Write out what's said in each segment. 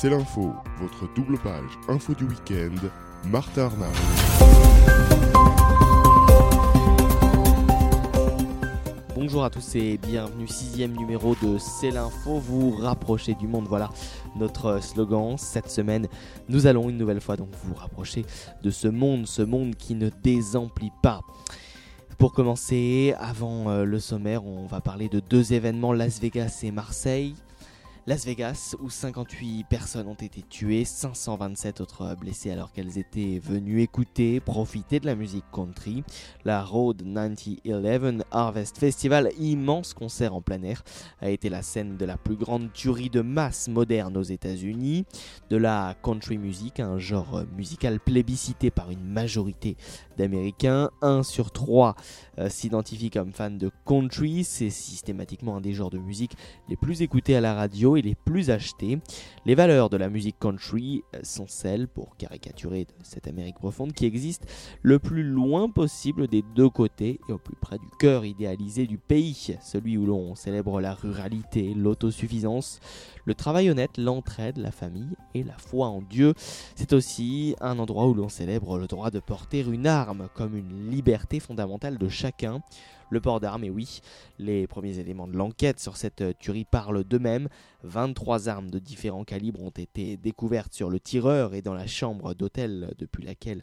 C'est l'info, votre double page info du week-end, Martha Arnaud. Bonjour à tous et bienvenue, sixième numéro de C'est l'info, vous rapprochez du monde, voilà notre slogan. Cette semaine, nous allons une nouvelle fois donc vous rapprocher de ce monde, ce monde qui ne désemplit pas. Pour commencer, avant euh, le sommaire, on va parler de deux événements, Las Vegas et Marseille. Las Vegas, où 58 personnes ont été tuées, 527 autres blessées alors qu'elles étaient venues écouter, profiter de la musique country. La Road 9011 Harvest Festival, immense concert en plein air, a été la scène de la plus grande tuerie de masse moderne aux États-Unis. De la country music, un genre musical plébiscité par une majorité d'Américains. 1 sur 3 euh, s'identifie comme fan de country. C'est systématiquement un des genres de musique les plus écoutés à la radio et les plus achetés. Les valeurs de la musique country euh, sont celles, pour caricaturer cette Amérique profonde, qui existe le plus loin possible des deux côtés et au plus près du cœur idéalisé du pays, celui où l'on célèbre la ruralité, l'autosuffisance, le travail honnête, l'entraide, la famille et la foi en Dieu. C'est aussi un endroit où l'on célèbre le droit de porter une arme comme une liberté fondamentale de chacun le port d'armes. Et oui, les premiers éléments de l'enquête sur cette tuerie parlent d'eux-mêmes. 23 armes de différents calibres ont été découvertes sur le tireur et dans la chambre d'hôtel depuis laquelle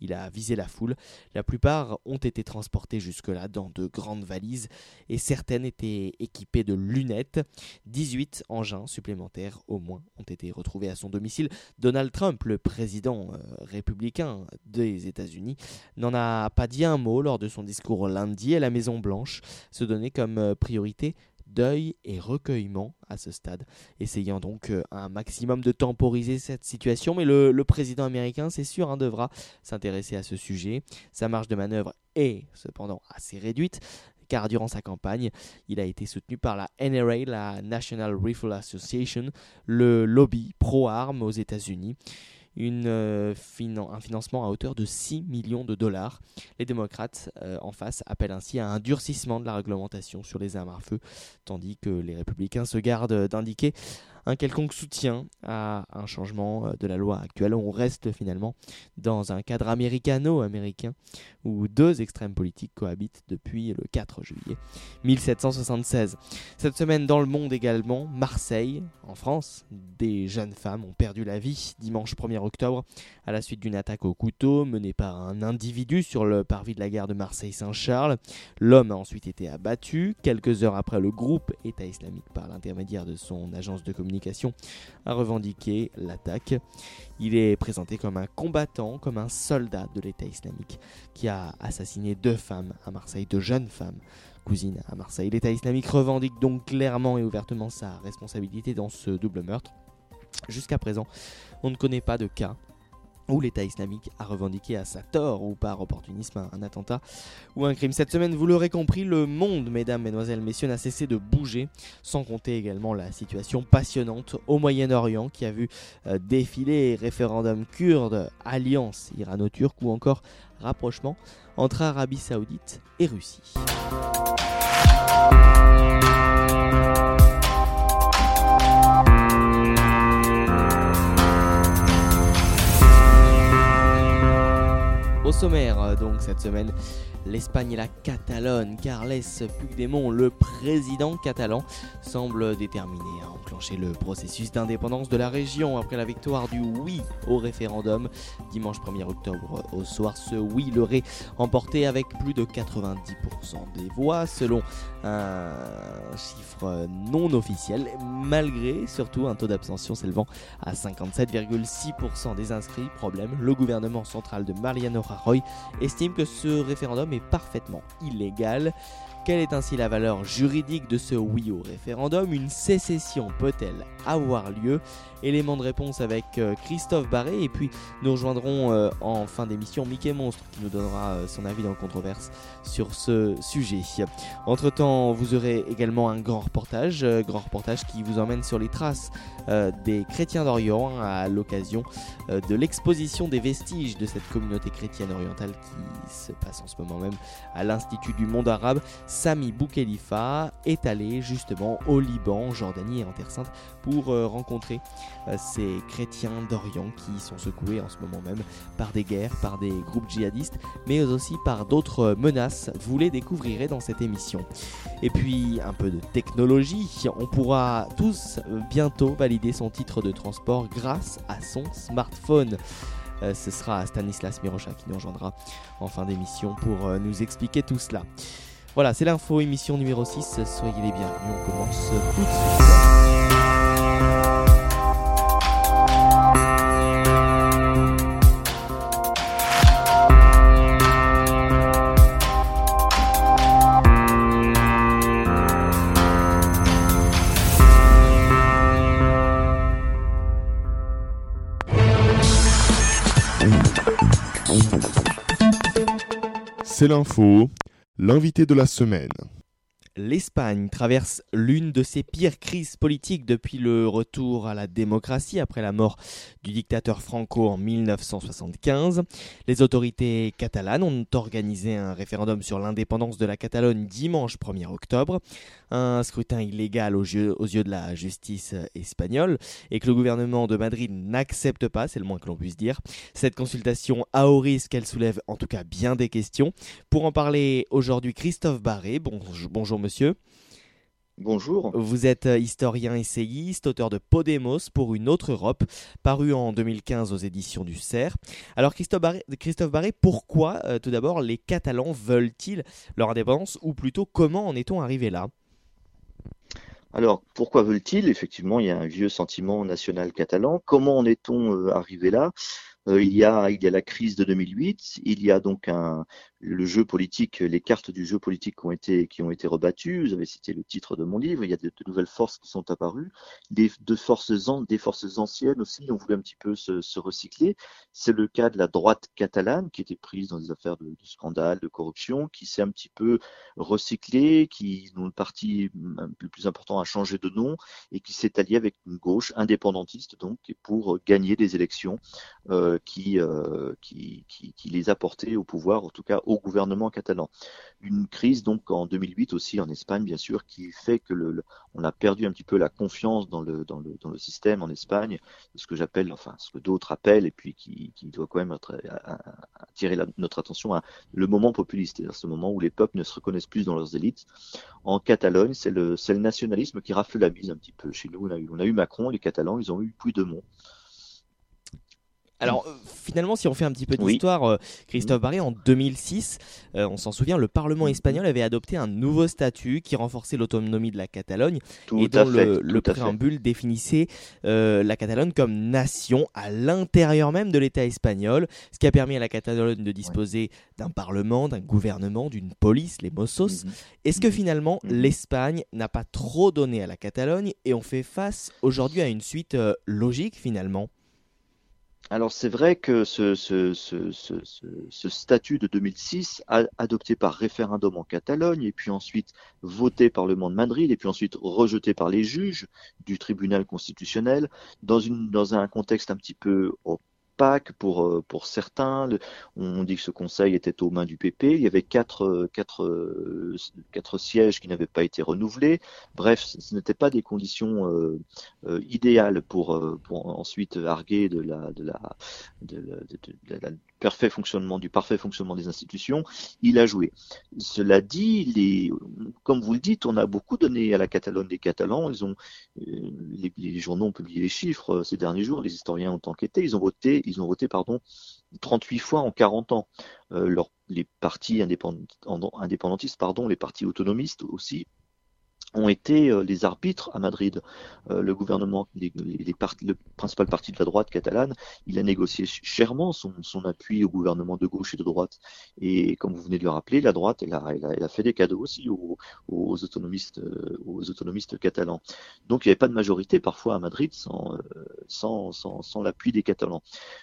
il a visé la foule. La plupart ont été transportées jusque-là dans de grandes valises et certaines étaient équipées de lunettes. 18 engins supplémentaires au moins ont été retrouvés à son domicile. Donald Trump, le président euh, républicain des États-Unis, n'en a pas dit un mot lors de son discours lundi à la Maison Blanche, se donner comme euh, priorité deuil et recueillement à ce stade, essayant donc euh, un maximum de temporiser cette situation. Mais le, président américain, c'est sûr, hein, devra s'intéresser à ce sujet. Sa marge de manœuvre est cependant assez réduite car durant sa campagne, il a été soutenu par la NRA, la National Rifle Association, le lobby pro-armes aux États-Unis euh, un financement à hauteur de 6 millions de dollars. Les démocrates euh, en face appellent ainsi à un durcissement de la réglementation sur les armes à feu, tandis que les républicains se gardent d'indiquer un quelconque soutien à un changement euh, de la loi actuelle. On reste finalement dans un cadre américano-américain où deux extrêmes politiques cohabitent depuis le 4 juillet 1776. Cette semaine dans le monde également, Marseille, en France, des jeunes femmes ont perdu la vie dimanche 1er octobre à la suite d'une attaque au couteau menée par un individu sur le parvis de la gare de Marseille-Saint-Charles. L'homme a ensuite été abattu. Quelques heures après, le groupe État islamique, par l'intermédiaire de son agence de communication, a revendiqué l'attaque. Il est présenté comme un combattant, comme un soldat de l'État islamique qui a assassiné deux femmes à Marseille, deux jeunes femmes cousines à Marseille. L'État islamique revendique donc clairement et ouvertement sa responsabilité dans ce double meurtre. Jusqu'à présent, on ne connaît pas de cas où l'État islamique a revendiqué à sa tort ou par opportunisme un, attentat ou un crime. Cette semaine, vous l'aurez compris, le monde, mesdames, mesdemoiselles, messieurs, n'a cessé de bouger, sans compter également la situation passionnante au Moyen-Orient qui a vu euh, défiler référendum kurde, alliance irano-turque ou encore rapprochement entre Arabie saoudite et Russie. Sommaire euh, donc cette semaine, l'Espagne et la Catalogne. Carles Puigdemont, le président catalan, semble déterminé à enclencher le processus d'indépendance de la région après la victoire du oui au référendum dimanche 1er octobre au soir. Ce oui l'aurait emporté avec plus de 90% des voix selon un chiffre non officiel, malgré surtout un taux d'abstention s'élevant à 57,6% des inscrits. Problème, le gouvernement central de Mariano Rajoy estime que ce référendum est parfaitement illégal. Quelle est ainsi la valeur juridique de ce oui au référendum? Une sécession peut-elle avoir lieu? Élément de réponse avec euh, Christophe Barré et puis nous rejoindrons euh, en fin d'émission Mickey Monstre qui nous donnera euh, son avis dans le controverse sur ce sujet. Entre temps, vous aurez également un grand reportage, grand reportage qui vous emmène sur les traces des chrétiens d'Orient à l'occasion de l'exposition des vestiges de cette communauté chrétienne orientale qui se passe en ce moment même à l'Institut du monde arabe. Sami Boukhelifa est allé justement au Liban, Jordanie et en Terre Sainte pour euh, rencontrer euh, ces chrétiens d'Orient qui sont secoués en ce moment même par des guerres, par des groupes djihadistes, mais aussi par d'autres menaces. Vous les découvrirez dans cette émission. Et puis un peu de technologie, on pourra tous bientôt valider son titre de transport grâce à son smartphone. Euh, ce sera Stanislas Mirocha qui nous rejoindra en fin d'émission pour euh, nous expliquer tout cela. Voilà, c'est l'info, émission numéro 6. Soyez les bienvenus, on commence tout de suite. C'est l'info, l'invité de la semaine. L'Espagne traverse l'une de ses pires crises politiques depuis le retour à la démocratie après la mort du dictateur Franco en 1975. Les autorités catalanes ont organisé un référendum sur l'indépendance de la Catalogne dimanche 1er octobre, un scrutin illégal aux yeux, aux yeux de la justice espagnole et que le gouvernement de Madrid n'accepte pas, c'est le moins que l'on puisse dire. Cette consultation a au risque qu'elle soulève en tout cas bien des questions. Pour en parler aujourd'hui, Christophe Barré, bonjour, bonjour monsieur. Bonjour. Vous êtes euh, historien essayiste, auteur de Podemos pour une autre Europe, paru en 2015 aux éditions du CERF. Alors Christophe Barré, Christophe Barré pourquoi euh, tout d'abord les Catalans veulent-ils leur indépendance ou plutôt comment en est-on arrivé là? Alors pourquoi veulent-ils? Effectivement, il y a un vieux sentiment national catalan. Comment en est-on euh, arrivé là? Il y, a, il y a la crise de 2008, il y a donc un, le jeu politique, les cartes du jeu politique qui ont été, qui ont été rebattues. Vous avez cité le titre de mon livre. Il y a de, nouvelles forces qui sont apparues. Des, de forces, des forces anciennes aussi ont voulu un petit peu se, se recycler. C'est le cas de la droite catalane qui était prise dans des affaires de, scandale, de corruption, qui s'est un petit peu recyclée, qui, dont le parti le plus important a changé de nom et qui s'est allié avec une gauche indépendantiste donc pour gagner des élections euh, qui, euh, qui, qui, les a portées au pouvoir, en tout cas au au gouvernement catalan. Une crise donc en 2008 aussi en Espagne bien sûr qui fait que le, on a perdu un petit peu la confiance dans le, dans le, dans le système en Espagne, ce que j'appelle, enfin ce que d'autres appellent et puis qui, qui doit quand même attirer notre attention le moment populiste, c'est-à-dire ce moment où les peuples ne se reconnaissent plus dans leurs élites. En Catalogne, c'est le, le nationalisme qui rafle la mise un petit peu. Chez nous, on a eu, on a eu Macron, les Catalans, ils ont eu Puigdemont. Alors euh, finalement, si on fait un petit peu d'histoire, euh, Christophe Barré, en 2006, euh, on s'en souvient, le Parlement espagnol avait adopté un nouveau statut qui renforçait l'autonomie de la Catalogne et dont le, préambule définissait la Catalogne comme nation à l'intérieur même de l'État espagnol, ce qui a permis à la Catalogne de disposer d'un Parlement, d'un gouvernement, d'une police, les Mossos. Mhm. Est-ce que finalement mhm. l'Espagne n'a pas trop donné à la Catalogne et on fait face aujourd'hui à une suite logique finalement? Alors c'est vrai que ce, ce, ce, ce, statut de 2006, adopté par référendum en Catalogne, et puis ensuite voté par le monde de Madrid, et puis ensuite rejeté par les juges du tribunal constitutionnel, dans, dans un contexte un petit peu Pâques pour, euh, pour certains. On dit que ce conseil était aux mains du PP. Il y avait quatre, euh, quatre, euh, quatre sièges qui n'avaient pas été renouvelés. Bref, ce n'était pas des conditions idéales pour, pour ensuite arguer de la, de la, de la parfait fonctionnement, du parfait fonctionnement des institutions, il a joué. Cela dit, comme vous le dites, on a beaucoup donné à la Catalogne des Catalans. Ont, les, journaux ont publié les chiffres ces derniers jours, les historiens ont enquêté. Ils ont voté, ils ont voté, pardon, 38 fois en 40 ans. Euh, les partis indépendantistes, pardon, les partis autonomistes aussi, ont été euh, les arbitres à Madrid. Euh, le gouvernement, les, les le principal parti de la droite catalane, il a négocié chèrement son, son, appui au gouvernement de gauche et de droite. Et comme vous venez de le rappeler, la droite, elle a, elle a, elle a fait des cadeaux aussi aux, aux, autonomistes, euh, aux autonomistes catalans. Donc il n'y avait pas de majorité parfois à Madrid sans, sans, sans, sans l'appui des Catalans.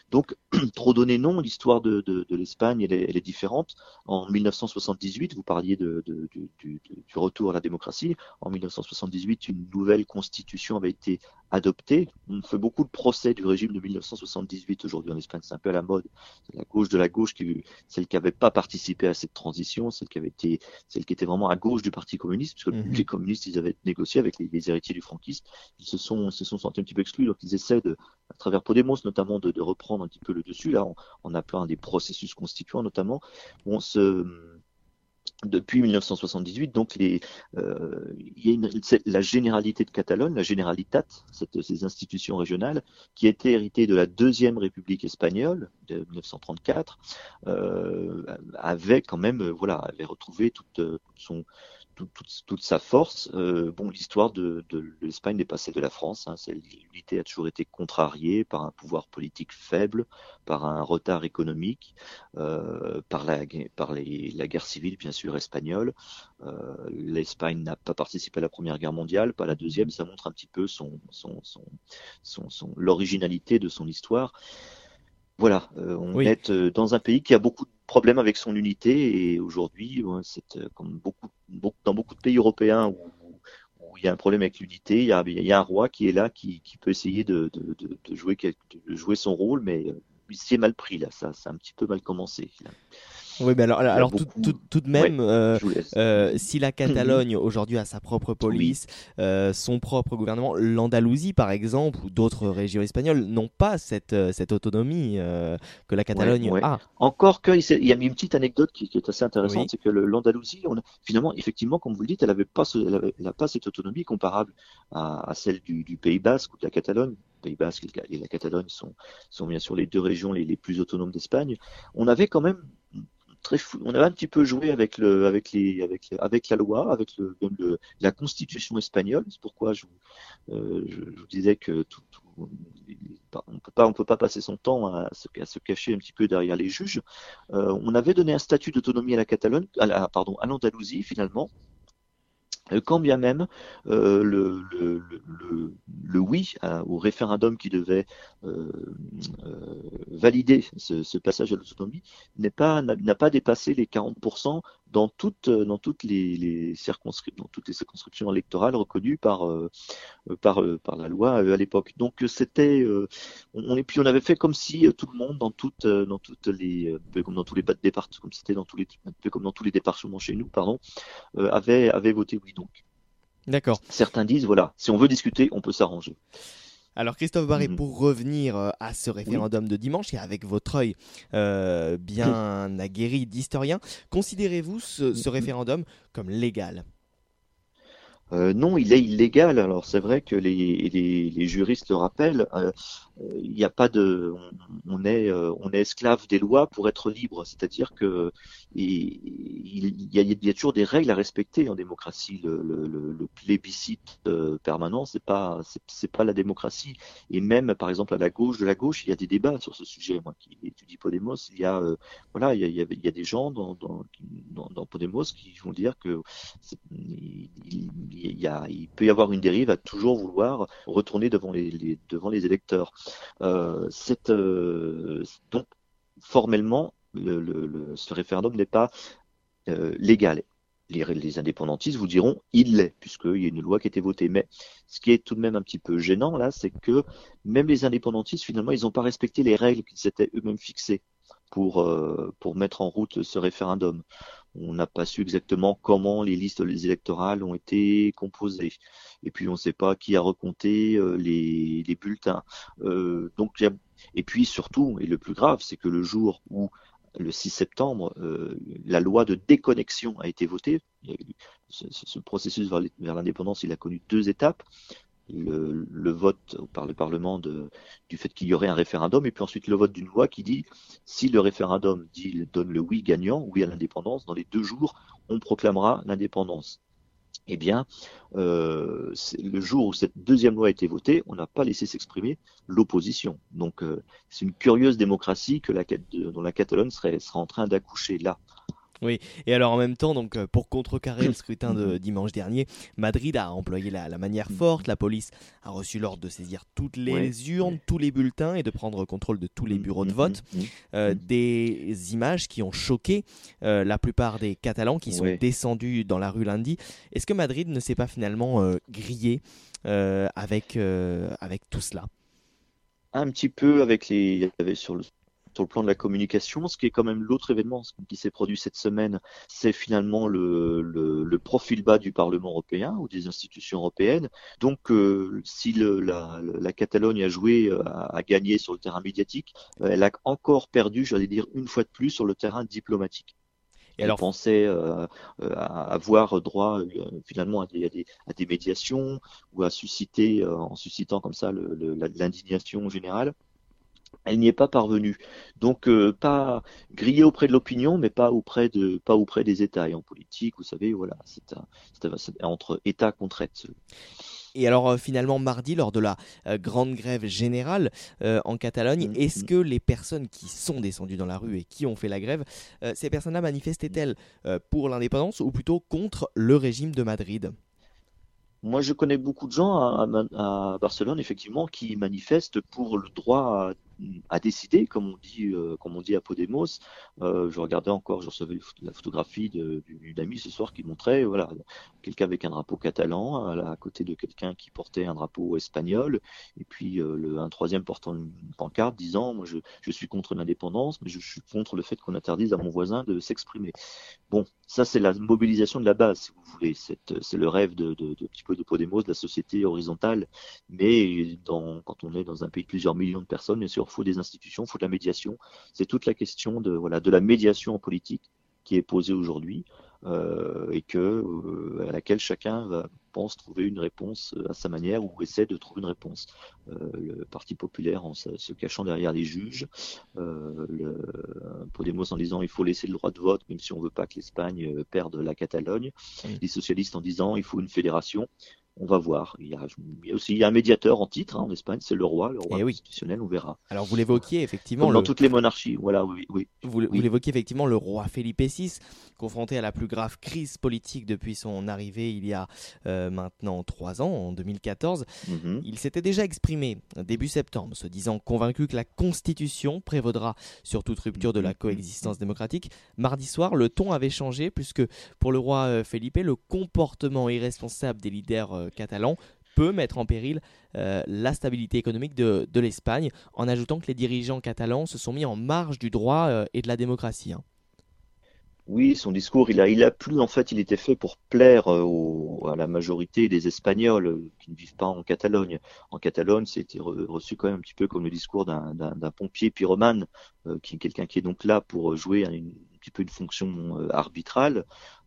Donc trop donné non, l'histoire de, de, de l'Espagne, elle, elle, est différente. En 1978, vous parliez de, du, du, du retour à la démocratie. En 1978, une nouvelle constitution avait été adoptée. On fait beaucoup de procès du régime de 1978 aujourd'hui en Espagne, c'est un peu à la mode. C'est la gauche de la gauche, qui, celle qui n'avait pas participé à cette transition, celle qui avait été, celle qui était vraiment à gauche du Parti communiste, puisque mmh. les communistes, ils avaient négocié avec les, héritiers du franquisme, ils se sont, se sont sentis un petit peu exclus, donc ils essaient de, à travers Podemos notamment, de, de reprendre un petit peu le dessus, là, en, en appelant des processus constituants notamment. On se depuis 1978, donc les, euh, il y a une, la généralité de Catalogne, la Generalitat, cette, ces institutions régionales, qui était héritée de la deuxième République espagnole de 1934, euh, avait quand même, voilà, avait retrouvé toute, toute sa force. Euh, bon, l'histoire de, l'Espagne n'est pas celle de la France. Hein. L'unité a toujours été contrariée par un pouvoir politique faible, par un retard économique, euh, par, la, guerre civile, bien sûr, espagnole. Euh, L'Espagne n'a pas participé à la Première Guerre mondiale, pas la Deuxième. Ça montre un petit peu l'originalité de son histoire. Voilà, on est dans un pays qui a beaucoup de problème avec son unité et aujourd'hui, c'est euh, comme beaucoup, dans beaucoup de pays européens où, il y a un problème avec l'unité, il, il, y a un roi qui est là, qui, qui peut essayer de, de, de, jouer, de jouer son rôle, mais euh, il s'est mal pris là, ça, ça a un petit peu mal commencé. Oui, mais alors, alors tout, tout, tout, de même, euh, euh, si la Catalogne aujourd'hui a sa propre police, euh, son propre gouvernement, l'Andalousie par exemple, ou d'autres régions espagnoles n'ont pas cette, cette autonomie que la Catalogne a. Encore que, il y a une petite anecdote qui, qui est assez intéressante, c'est que l'Andalousie, finalement, effectivement, comme vous le dites, elle n'avait pas, elle pas cette autonomie comparable à, à celle du, du, Pays Basque ou de la Catalogne. Pays Basque et la Catalogne sont, sont bien sûr les deux régions les, les plus autonomes d'Espagne. On avait quand même très on avait un petit peu joué avec le, avec les, avec, avec la loi, avec le, le la constitution espagnole. C'est pourquoi je, euh, je, vous disais que tout, on peut pas, on peut pas passer son temps à se, à se cacher un petit peu derrière les juges. Euh, on avait donné un statut d'autonomie à la Catalogne, à la, pardon, à l'Andalousie finalement, quand bien même euh, le, le, le, le, oui au référendum qui devait euh, euh valider ce, ce, passage à l'autonomie n'a pas, pas dépassé les 40% dans toutes, dans toutes les, les circonscriptions, dans toutes les circonscriptions électorales reconnues par, euh, par, par la loi à l'époque. Donc c'était, on, et puis on avait fait comme si tout le monde dans toutes, dans toutes les, comme dans tous les départements, comme c'était dans tous les, comme dans tous les départements chez nous, pardon, avait, avait voté oui donc. D'accord. Certains disent, voilà, si on veut discuter, on peut s'arranger. Alors Christophe Barré, mhm. pour revenir euh, à ce référendum de dimanche et avec votre œil euh, bien aguerri d'historien, considérez-vous ce, ce, mhm. référendum comme légal? Euh, non, il est illégal. Alors c'est vrai que les, les, les, juristes le rappellent. Euh, il n'y a pas de, on, est, euh, on est esclave des lois pour être libre. C'est-à-dire que il, y a, toujours des règles à respecter en démocratie. Le, le, le plébiscite euh, permanent, c'est pas, c'est pas la démocratie. Et même, par exemple, à la gauche de la gauche, il y a des débats sur ce sujet. Moi, qui étudie Podemos, il y a, euh, voilà, il y a, il y a, des gens dans, dans, dans, Podemos qui vont dire que il, il, y a, il peut y avoir une dérive à toujours vouloir retourner devant les, les devant les électeurs. Euh, euh, donc, formellement, le, le, ce référendum n'est pas euh, légal. Les, les, indépendantistes vous diront il l'est, puisqu'il y a une loi qui a été votée. Mais ce qui est tout de même un petit peu gênant là, c'est que même les indépendantistes, finalement, ils n'ont pas respecté les règles qu'ils s'étaient eux-mêmes fixées pour, euh, pour mettre en route ce référendum. On n'a pas su exactement comment les listes électorales ont été composées. Et puis on ne sait pas qui a recompté euh, les, les, bulletins. Euh, donc, et puis surtout, et le plus grave, c'est que le jour où le 6 septembre, la loi de déconnexion a été votée. ce, ce, processus vers l'indépendance, il a connu deux étapes le, vote par le Parlement du fait qu'il y aurait un référendum, et puis ensuite le vote d'une loi qui dit si le référendum donne le oui gagnant, oui à l'indépendance, dans les deux jours, on proclamera l'indépendance. Eh bien, euh, le jour où cette deuxième loi a été votée, on n'a pas laissé s'exprimer l'opposition. Donc, euh, c'est une curieuse démocratie dont la Catalogne serait, serait en train d'accoucher là. Oui, et alors en même temps, donc euh, pour contrecarrer le scrutin de dimanche dernier, Madrid a employé la, manière mm. forte. La police a reçu l'ordre de saisir toutes les urnes, tous les bulletins et de prendre contrôle de tous les mm, bureaux de mm, vote. Euh, des images qui ont choqué euh, la plupart des Catalans qui sont descendus dans la rue lundi. Est-ce que Madrid ne s'est pas finalement grillé avec, avec tout cela? Un petit peu avec les. Il y avait sur le sur le plan de la communication. Ce qui est quand même l'autre événement qui s'est produit cette semaine, c'est finalement le, le, profil bas du Parlement européen ou des institutions européennes. Donc, euh, si le, la, la, Catalogne a joué, euh, à gagner sur le terrain médiatique, euh, elle a encore perdu, j'allais dire, une fois de plus sur le terrain diplomatique. Et alors, pensait euh, avoir droit finalement à des, à, des, à des, médiations ou à susciter, en suscitant comme ça l'indignation générale elle n'y est pas parvenue. Donc euh, pas grillée auprès de l'opinion, mais pas auprès de pas auprès des États. Et en politique, vous savez, voilà, c'est entre États contre Et alors euh, finalement mardi lors de la euh, grande grève générale en Catalogne, mmh, est-ce mmh. que les personnes qui sont descendues dans la rue et qui ont fait la grève, ces personnes-là manifestaient-elles pour l'indépendance ou plutôt contre le régime de Madrid? Moi, je connais beaucoup de gens à, à, Barcelone, effectivement, qui manifestent pour le droit à décider, comme on dit, euh, comme on dit à Podemos. Euh, je regardais encore, je recevais la photographie d'une amie ce soir qui montrait, voilà, quelqu'un avec un drapeau catalan à, côté de quelqu'un qui portait un drapeau espagnol, et puis euh, le, un troisième portant une pancarte disant, moi je, je suis contre l'indépendance, mais je suis contre le fait qu'on interdise à mon voisin de s'exprimer. Bon, ça c'est la mobilisation de la base, si vous voulez. C'est le rêve de, petit peu de Podemos, de la société horizontale, mais dans, quand on est dans un pays de plusieurs millions de personnes, bien sûr, faut des institutions, il faut de la médiation. C'est toute la question de, voilà, de la médiation en politique qui est posée aujourd'hui euh, et que, euh, à laquelle chacun va, pense trouver une réponse à sa manière ou essaie de trouver une réponse. Euh, le Parti populaire en se, cachant derrière les juges, le, Podemos en disant il faut laisser le droit de vote même si on veut pas que l'Espagne perde la Catalogne, les socialistes en disant il faut une fédération on va voir. Il y, a, aussi il y a un médiateur en titre hein, en Espagne, c'est le roi, le roi eh constitutionnel, on verra. Alors vous l'évoquiez effectivement. Comme dans toutes les monarchies, voilà, oui. oui. Vous, l'évoquiez effectivement, le roi Felipe VI, confronté à la plus grave crise politique depuis son arrivée il y a euh, maintenant trois ans, en 2014. Mhm. Il s'était déjà exprimé début septembre, se disant convaincu que la Constitution prévaudra sur toute rupture de la mhm. coexistence démocratique. Mardi soir, le ton avait changé puisque pour le roi euh, Felipe, le comportement irresponsable des leaders euh, catalan peut mettre en péril euh, la stabilité économique de, l'Espagne, en ajoutant que les dirigeants catalans se sont mis en marge du droit euh, et de la démocratie. Hein. Oui, son discours, il a, il plu, en fait, il était fait pour plaire à la majorité des Espagnols qui ne vivent pas en Catalogne. En Catalogne, c'était reçu quand même un petit peu comme le discours d'un pompier pyromane, qui est quelqu'un qui est donc là pour jouer un petit peu une fonction arbitrale.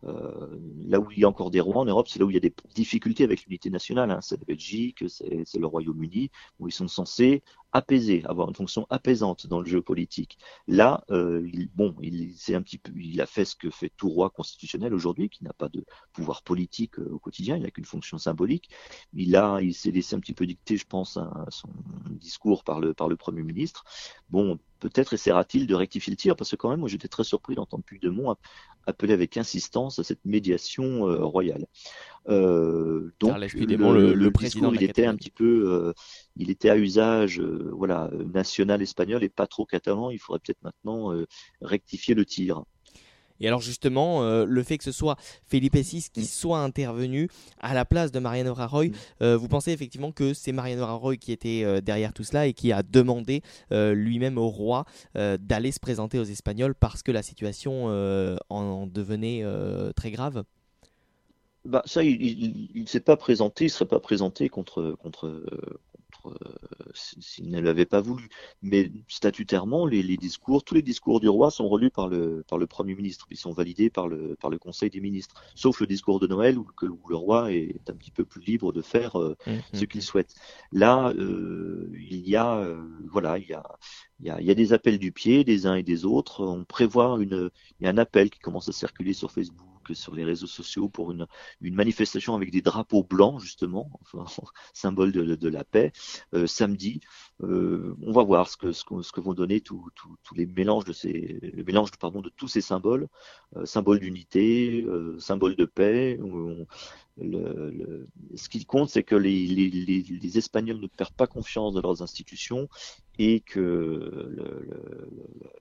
Euh, là où il y a encore des rois en Europe, c'est là où il y a des difficultés avec l'unité nationale. Hein. C'est la Belgique, c'est le Royaume-Uni, où ils sont censés apaiser, avoir une fonction apaisante dans le jeu politique. Là, euh, il, bon, il, a fait ce que fait tout roi constitutionnel aujourd'hui, qui n'a pas de pouvoir politique euh, au quotidien, il n'a qu'une fonction symbolique. Il a, il s'est laissé un petit peu dicter, je pense, à son discours par le par le premier ministre. Bon, peut-être essaiera-t-il de rectifier le tir, parce que quand même, moi, j'étais très surpris d'entendre Puigdemont appeler avec insistance à cette médiation euh, royale. Euh, donc le, le, discours, il était un petit peu, euh, il était à usage, voilà, national espagnol et pas trop catalan. Il faudrait peut-être maintenant rectifier le tir. Et alors justement, euh, le fait que ce soit Felipe VI qui soit intervenu à la place de Mariano Rajoy, mm. euh, vous pensez effectivement que c'est Mariano Rajoy qui était euh, derrière tout cela et qui a demandé lui-même au roi d'aller se présenter aux Espagnols parce que la situation en devenait très grave? Bah, ça, il ne s'est pas présenté, il ne serait pas présenté contre, contre, contre s'il ne l'avait pas voulu. Mais statutairement, les, discours, tous les discours du roi sont relus par le, par le Premier ministre. Ils sont validés par le, par le Conseil des ministres. Sauf le discours de Noël où, le roi est un petit peu plus libre de faire euh, mmh, ce mmh, qu'il mmh. souhaite. Là, euh, il y a, euh, voilà, il y a, il y, a, des appels du pied des uns et des autres. On prévoit une, il y a un appel qui commence à circuler sur Facebook sur les réseaux sociaux pour une, manifestation avec des drapeaux blancs, justement, symbole de, de, la paix, euh, samedi. Euh, on va voir ce que, vont donner tous les mélanges de ces, de tous ces symboles, euh, symboles d'unité, euh, symboles de paix. ce qui compte, c'est que les, Espagnols ne perdent pas confiance dans leurs institutions et que le,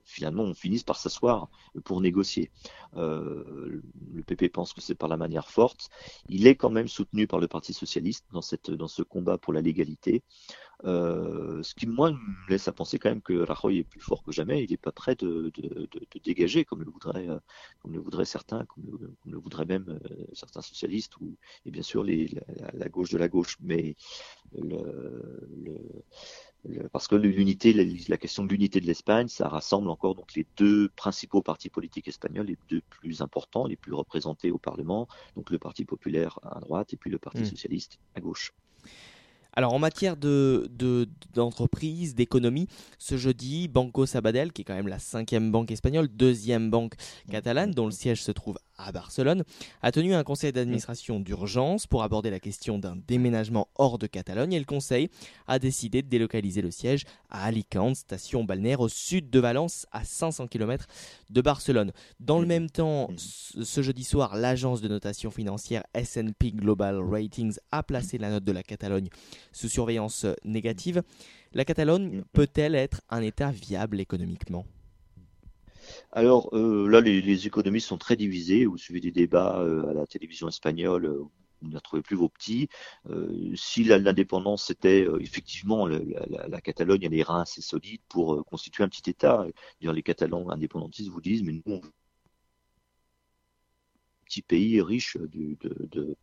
finalement on finisse par s'asseoir pour négocier. Le PP pense que c'est par la manière forte. Il est quand même soutenu par le Parti socialiste dans ce combat pour la légalité. Euh, ce qui, moi, me laisse à penser quand même que Rajoy est plus fort que jamais. Il n'est pas prêt de, de, de, dégager comme le voudraient, euh, comme le voudraient certains, comme le, voudraient même euh, certains socialistes ou, et bien sûr les, la, la, gauche de la gauche. Mais le, le, parce que l'unité, la, la, question de l'unité de l'Espagne, ça rassemble encore donc les deux principaux partis politiques espagnols, les deux plus importants, les plus représentés au Parlement, donc le Parti populaire à droite et puis le Parti mmh. socialiste à gauche. Alors en matière de, d'entreprise, d'économie, ce jeudi, Banco Sabadell, qui est quand même la cinquième banque espagnole, deuxième banque catalane, dont le siège se trouve à Barcelone, a tenu un conseil d'administration d'urgence pour aborder la question d'un déménagement hors de Catalogne et le conseil a décidé de délocaliser le siège à Alicante, station balnéaire au sud de Valence, à 500 km de Barcelone. Dans le même temps, ce jeudi soir, l'agence de notation financière S&P Global Ratings a placé la note de la Catalogne sous surveillance négative. La Catalogne peut-elle être un État viable économiquement? Alors euh, là, les, économistes sont très divisés. Vous suivez des débats euh, à la télévision espagnole. Euh, vous ne trouvez plus vos petits. si l'indépendance était effectivement la, Catalogne a les reins assez solides pour constituer un petit État. les Catalans indépendantistes vous disent, mais nous, on... petit pays riche de,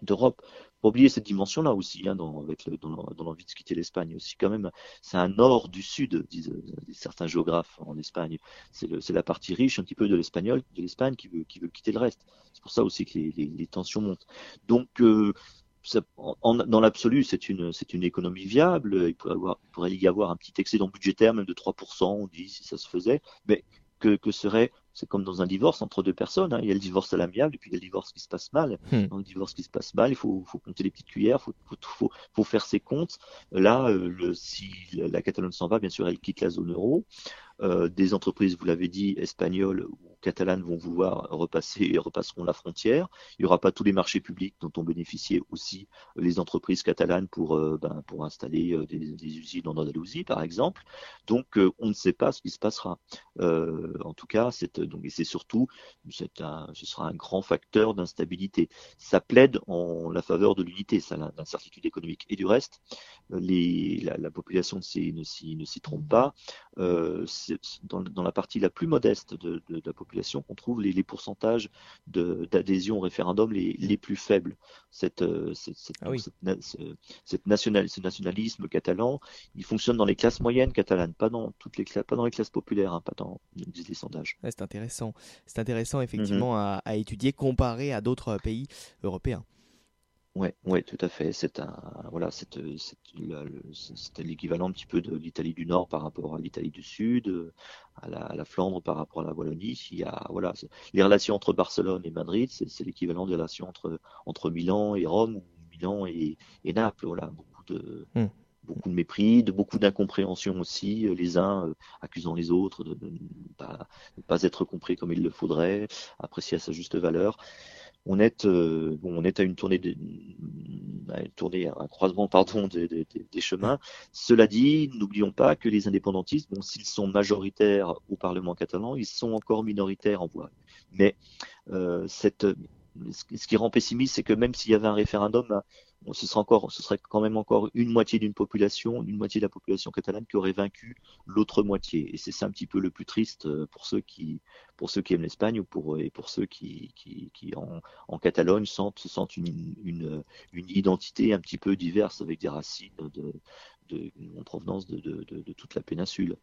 d'Europe pas oublier cette dimension-là aussi, hein, dans, avec l'envie de quitter l'Espagne aussi. Quand même, c'est un nord du sud, disent, certains géographes en Espagne. C'est la partie riche un petit peu de l'espagnol, de l'Espagne qui veut, qui veut quitter le reste. C'est pour ça aussi que les, tensions montent. Donc, euh, dans l'absolu, c'est une, économie viable. Il pourrait, y avoir un petit excédent budgétaire, même de 3%, on dit, si ça se faisait. Mais que serait c'est comme dans un divorce entre deux personnes. Hein. Il y a le divorce à l'amiable et puis il y a le divorce qui se passe mal. Hmm. Dans le divorce qui se passe mal, il faut, faut compter les petites cuillères, il faut, faut, faut, faire ses comptes. Là, euh, le, si la Catalogne s'en va, bien sûr, elle quitte la zone euro. Euh, des entreprises, vous l'avez dit, espagnoles ou catalanes vont vouloir repasser et repasseront la frontière. Il n'y aura pas tous les marchés publics dont ont bénéficié aussi les entreprises catalanes pour, euh, ben, pour installer euh, des, usines en Andalousie, par exemple. Donc, on ne sait pas ce qui se passera. en tout cas, c'est donc et c'est surtout, un, ce sera un grand facteur d'instabilité. Ça plaide en la faveur de l'unité, ça l'incertitude économique. Et du reste, les, la population ne s'y trompe pas. Euh, dans, dans, la partie la plus modeste de, de, de la population qu'on trouve les, les pourcentages d'adhésion au référendum les, les, plus faibles. Cette, cette, cette, ah oui. cette national, ce nationalisme catalan, il fonctionne dans les classes moyennes catalanes, pas dans toutes les classes, pas dans les classes populaires, hein, pas dans les sondages. C'est intéressant. C'est intéressant effectivement mm -hmm. à, à étudier comparé à d'autres pays européens. Ouais, ouais, tout à fait. C'est un, voilà, c'était l'équivalent un petit peu de l'Italie du Nord par rapport à l'Italie du Sud, à la, à la, Flandre par rapport à la Wallonie. Il y a, voilà, les relations entre Barcelone et Madrid, c'est l'équivalent des relations entre entre Milan et Rome ou Milan et, et Naples. Voilà, beaucoup de mmh beaucoup de mépris, de beaucoup d'incompréhension aussi, les uns euh, accusant les autres de, de, pas, de, pas, être compris comme il le faudrait, apprécié à sa juste valeur on est, euh, on est à une tournée, de, à tournée, un croisement, pardon, des, chemins. Cela dit, n'oublions pas que les indépendantistes, s'ils sont majoritaires au Parlement catalan, ils sont encore minoritaires en voix. Mais euh, ce qui rend pessimiste, c'est que même s'il y avait un référendum, ce serait encore, ce serait quand même encore une moitié d'une population, une moitié de la population catalane qui aurait vaincu l'autre moitié. Et c'est ça un petit peu le plus triste euh, pour ceux qui, pour ceux qui aiment l'Espagne ou pour et pour ceux qui, qui, qui en, en, Catalogne sentent, sentent une, une, une, identité un petit peu diverse avec des racines de, de, en provenance de, toute la péninsule.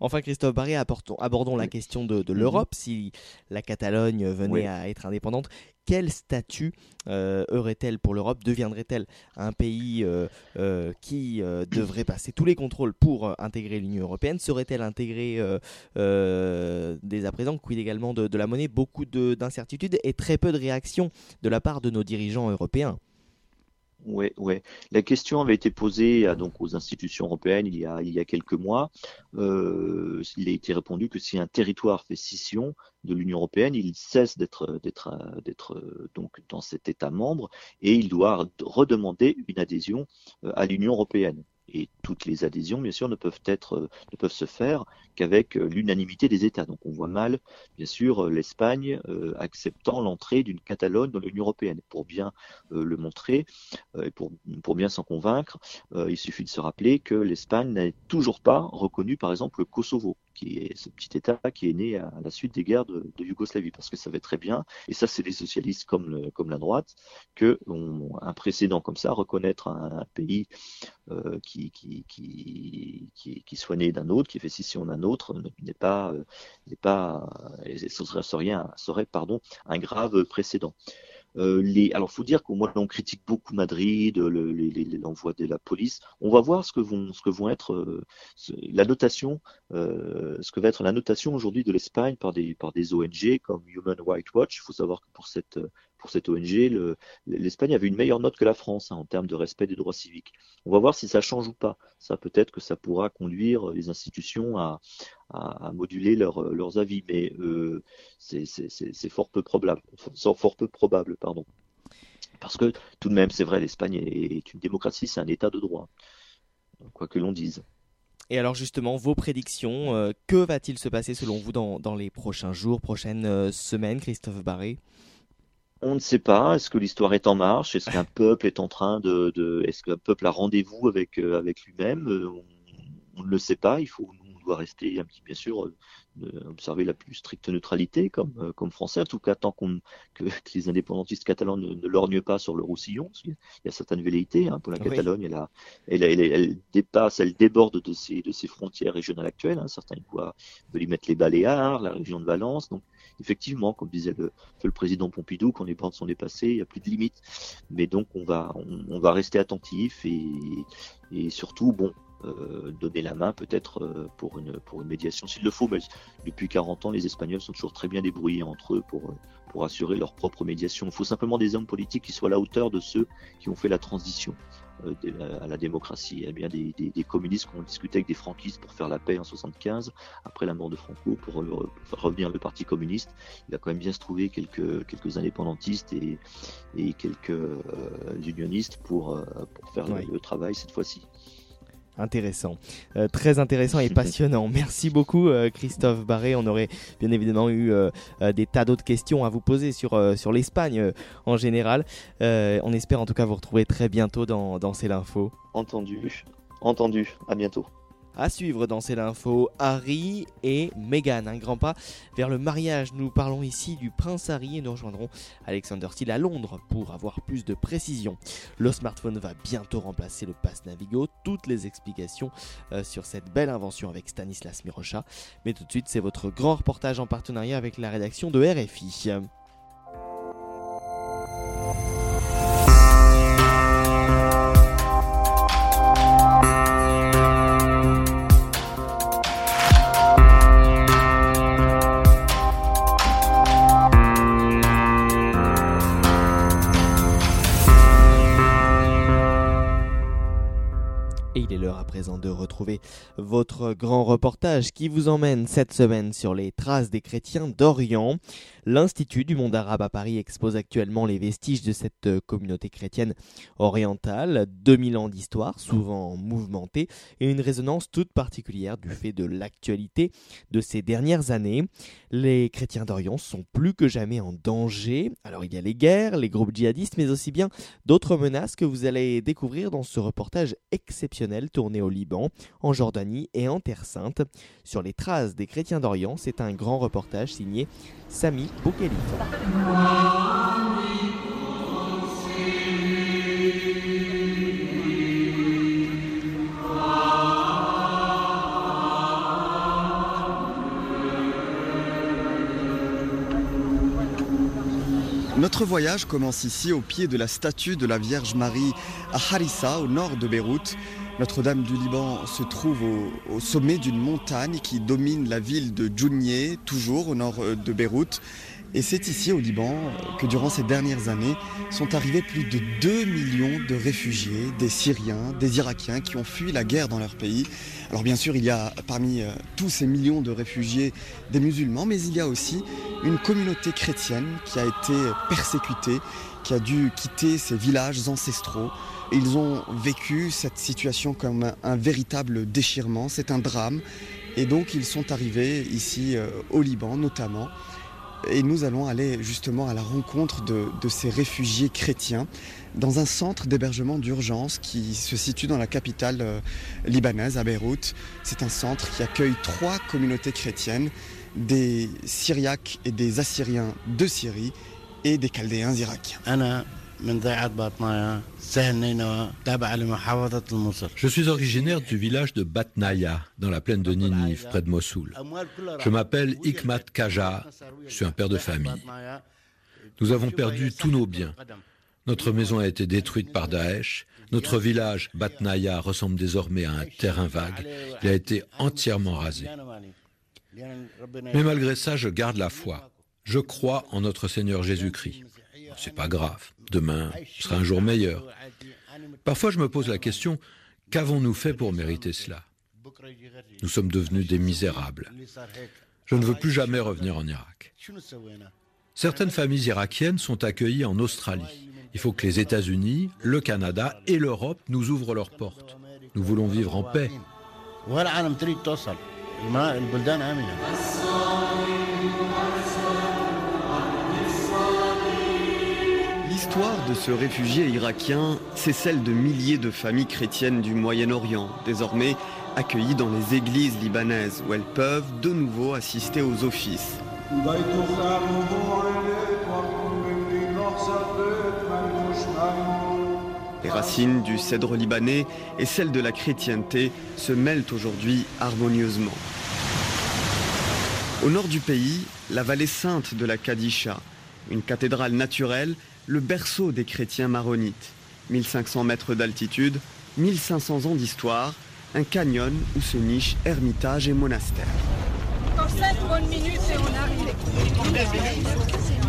Enfin, Christophe Barré, abordons la question de, de l'Europe. Si la Catalogne venait oui. à être indépendante, quel statut euh, aurait-elle pour l'Europe? Deviendrait-elle un pays euh, euh, qui devrait passer tous les contrôles pour intégrer l'Union européenne? Serait-elle intégrée dès à présent? Quid également de, de la monnaie? Beaucoup d'incertitudes et très peu de réactions de la part de nos dirigeants européens. Ouais, ouais. La question avait été posée à, donc aux institutions européennes il y a, il y a quelques mois. Euh, il a été répondu que si un territoire fait scission de l'Union européenne, il cesse d'être d'être d'être donc dans cet État membre et il doit redemander une adhésion euh, à l'Union européenne et toutes les adhésions, bien sûr, ne peuvent euh, se faire qu'avec euh, l'unanimité des États. Donc, on voit mal, bien sûr, euh, l'Espagne acceptant l'entrée d'une Catalogne dans l'Union européenne. Pour bien le montrer et pour bien s'en convaincre, il suffit de se rappeler que l'Espagne n'a toujours pas reconnu, par exemple, le Kosovo qui est ce petit État qui est né à la suite des guerres de, Yougoslavie, parce que ça va très bien, et ça c'est les socialistes comme, comme la droite, que un précédent comme ça, reconnaître un, pays euh, qui, qui, qui, qui, soit né d'un autre, qui fait scission d'un autre, n'est pas, n'est pas, serait, serait pardon, un grave précédent. Euh, les, alors, faut dire qu'au moins on critique beaucoup Madrid, l'envoi de la police. On va voir ce que vont, ce que vont être euh, la notation, euh, ce que va être la notation aujourd'hui de l'Espagne par des, par des ONG comme Human Rights Watch. Il faut savoir que pour cette pour cette ONG, l'Espagne avait une meilleure note que la France hein, en termes de respect des droits civiques. On va voir si ça change ou pas. Ça peut-être que ça pourra conduire les institutions à, moduler leurs avis, mais euh, c'est fort peu probable. Fort peu probable, pardon. Parce que tout de même, c'est vrai, l'Espagne est une démocratie, c'est un État de droit, quoi que l'on dise. Et alors justement, vos prédictions, euh, que va-t-il se passer selon vous dans, les prochains jours, prochaines euh, semaines, Christophe Barré? On ne sait pas. Est-ce que l'histoire est en marche? Est-ce qu'un peuple est en train de, de est-ce qu'un peuple a rendez-vous avec euh, avec lui-même? Euh, on, ne le sait pas. Il faut, on doit rester un petit, bien sûr, euh, observer la plus stricte neutralité comme comme français. En tout cas, tant qu'on que, les indépendantistes catalans ne, ne, lorgnent pas sur le roussillon. il y a certaines velléités hein, pour la Catalogne. Elle, a, elle, elle, elle, dépasse, elle déborde de ses de ses frontières régionales actuelles. Hein. Certains voient veulent y mettre les Baléares, la région de Valence. Donc effectivement, comme disait le, président Pompidou, quand les bornes sont dépassées, il n'y a plus de limites. Mais donc on va, on, va rester attentif et, surtout, bon, euh, donner la main peut-être euh, pour une médiation s'il le faut. Mais depuis 40 ans, les Espagnols sont toujours très bien débrouillés entre eux pour assurer leur propre médiation. Il faut simplement des hommes politiques qui soient à la hauteur de ceux qui ont fait la transition. Euh, à la démocratie. Il y a bien des, des, communistes qui ont discuté avec des franquistes pour faire la paix en 75, après la mort de Franco, pour, revenir le Parti communiste. Il va quand même bien se trouver quelques, quelques indépendantistes et, et quelques euh, unionistes pour, euh, pour faire le travail cette fois-ci intéressant. Euh, très intéressant et passionnant. Merci beaucoup euh, Christophe Barré. On aurait bien évidemment eu euh, des tas d'autres questions à vous poser sur, sur l'Espagne en général. on espère en tout cas vous retrouver très bientôt dans, dans C'est l'info. Entendu. Entendu. À bientôt. À suivre dans C'est l'info, Harry et Meghan, un grand pas vers le mariage. Nous parlons ici du prince Harry et nous rejoindrons Alexander Steele à Londres pour avoir plus de précision. Le smartphone va bientôt remplacer le pass Navigo. Toutes les explications euh, sur cette belle invention avec Stanislas Mirocha. Mais tout de suite, c'est votre grand reportage en partenariat avec la rédaction de RFI. De retrouver votre grand reportage qui vous emmène cette semaine sur les traces des chrétiens d'Orient. L'Institut du monde arabe à Paris expose actuellement les vestiges de cette euh, communauté chrétienne orientale, 2000 ans d'histoire, souvent mouvementée, et une résonance toute particulière du fait de l'actualité de ces dernières années. Les chrétiens d'Orient sont plus que jamais en danger. Alors il y a les guerres, les groupes djihadistes, mais aussi bien d'autres menaces que vous allez découvrir dans ce reportage exceptionnel tourné au Liban, en Jordanie et en Terre Sainte. Sur les traces des chrétiens d'Orient, c'est un grand reportage signé Sami Notre voyage commence ici au pied de la statue de la Vierge Marie à Harissa, au nord de Beyrouth. Notre-Dame du Liban se trouve au, sommet d'une montagne qui domine la ville de Djounieh, toujours au nord euh, de Beyrouth. Et c'est ici au Liban que durant ces dernières années sont arrivés plus de 2 millions de réfugiés, des Syriens, des Irakiens qui ont fui la guerre dans leur pays. Alors bien sûr, il y a parmi euh, tous ces millions de réfugiés des musulmans, mais il y a aussi une communauté chrétienne qui a été persécutée, qui a dû quitter ses villages ancestraux. Ils ont vécu cette situation comme un, véritable déchirement, c'est un drame. Et donc ils sont arrivés ici euh, au Liban notamment et nous allons aller justement à la rencontre de, ces réfugiés chrétiens dans un centre d'hébergement d'urgence qui se situe dans la capitale euh, libanaise, à Beyrouth. C'est un centre qui accueille trois communautés chrétiennes, des Syriaques et des Assyriens de Syrie et des Chaldéens irakiens. Je suis originaire du village de Batnaya, dans la plaine de Ninive, près de Mossoul. Je m'appelle Ikmat Kaja, je suis un père de famille. Nous avons perdu tous nos biens. Notre maison a été détruite par Daesh. Notre village, Batnaya, ressemble désormais à un terrain vague. Il a été entièrement rasé. Mais malgré ça, je garde la foi. Je crois en notre Seigneur Jésus-Christ c'est pas grave. Demain sera un jour meilleur. Parfois, je me pose la question qu'avons-nous fait pour mériter cela? Nous sommes devenus des misérables. Je ne veux plus jamais revenir en Irak. Certaines familles irakiennes sont accueillies en Australie. Il faut que les États-Unis, le Canada et l'Europe nous ouvrent leurs portes. Nous voulons vivre en paix. L'histoire de ce réfugié irakien, c'est celle de milliers de familles chrétiennes du Moyen-Orient, désormais accueillies dans les églises libanaises où elles peuvent de nouveau assister aux offices. Les racines du cèdre libanais et celles de la chrétienté se mêlent aujourd'hui harmonieusement. Au nord du pays, la vallée sainte de la Kadisha, une cathédrale naturelle le berceau des chrétiens maronites. 1500 mètres d'altitude, 1500 ans d'histoire, un canyon où se nichent ermitage et monastère. Encore 5 bonnes minutes et on arrive.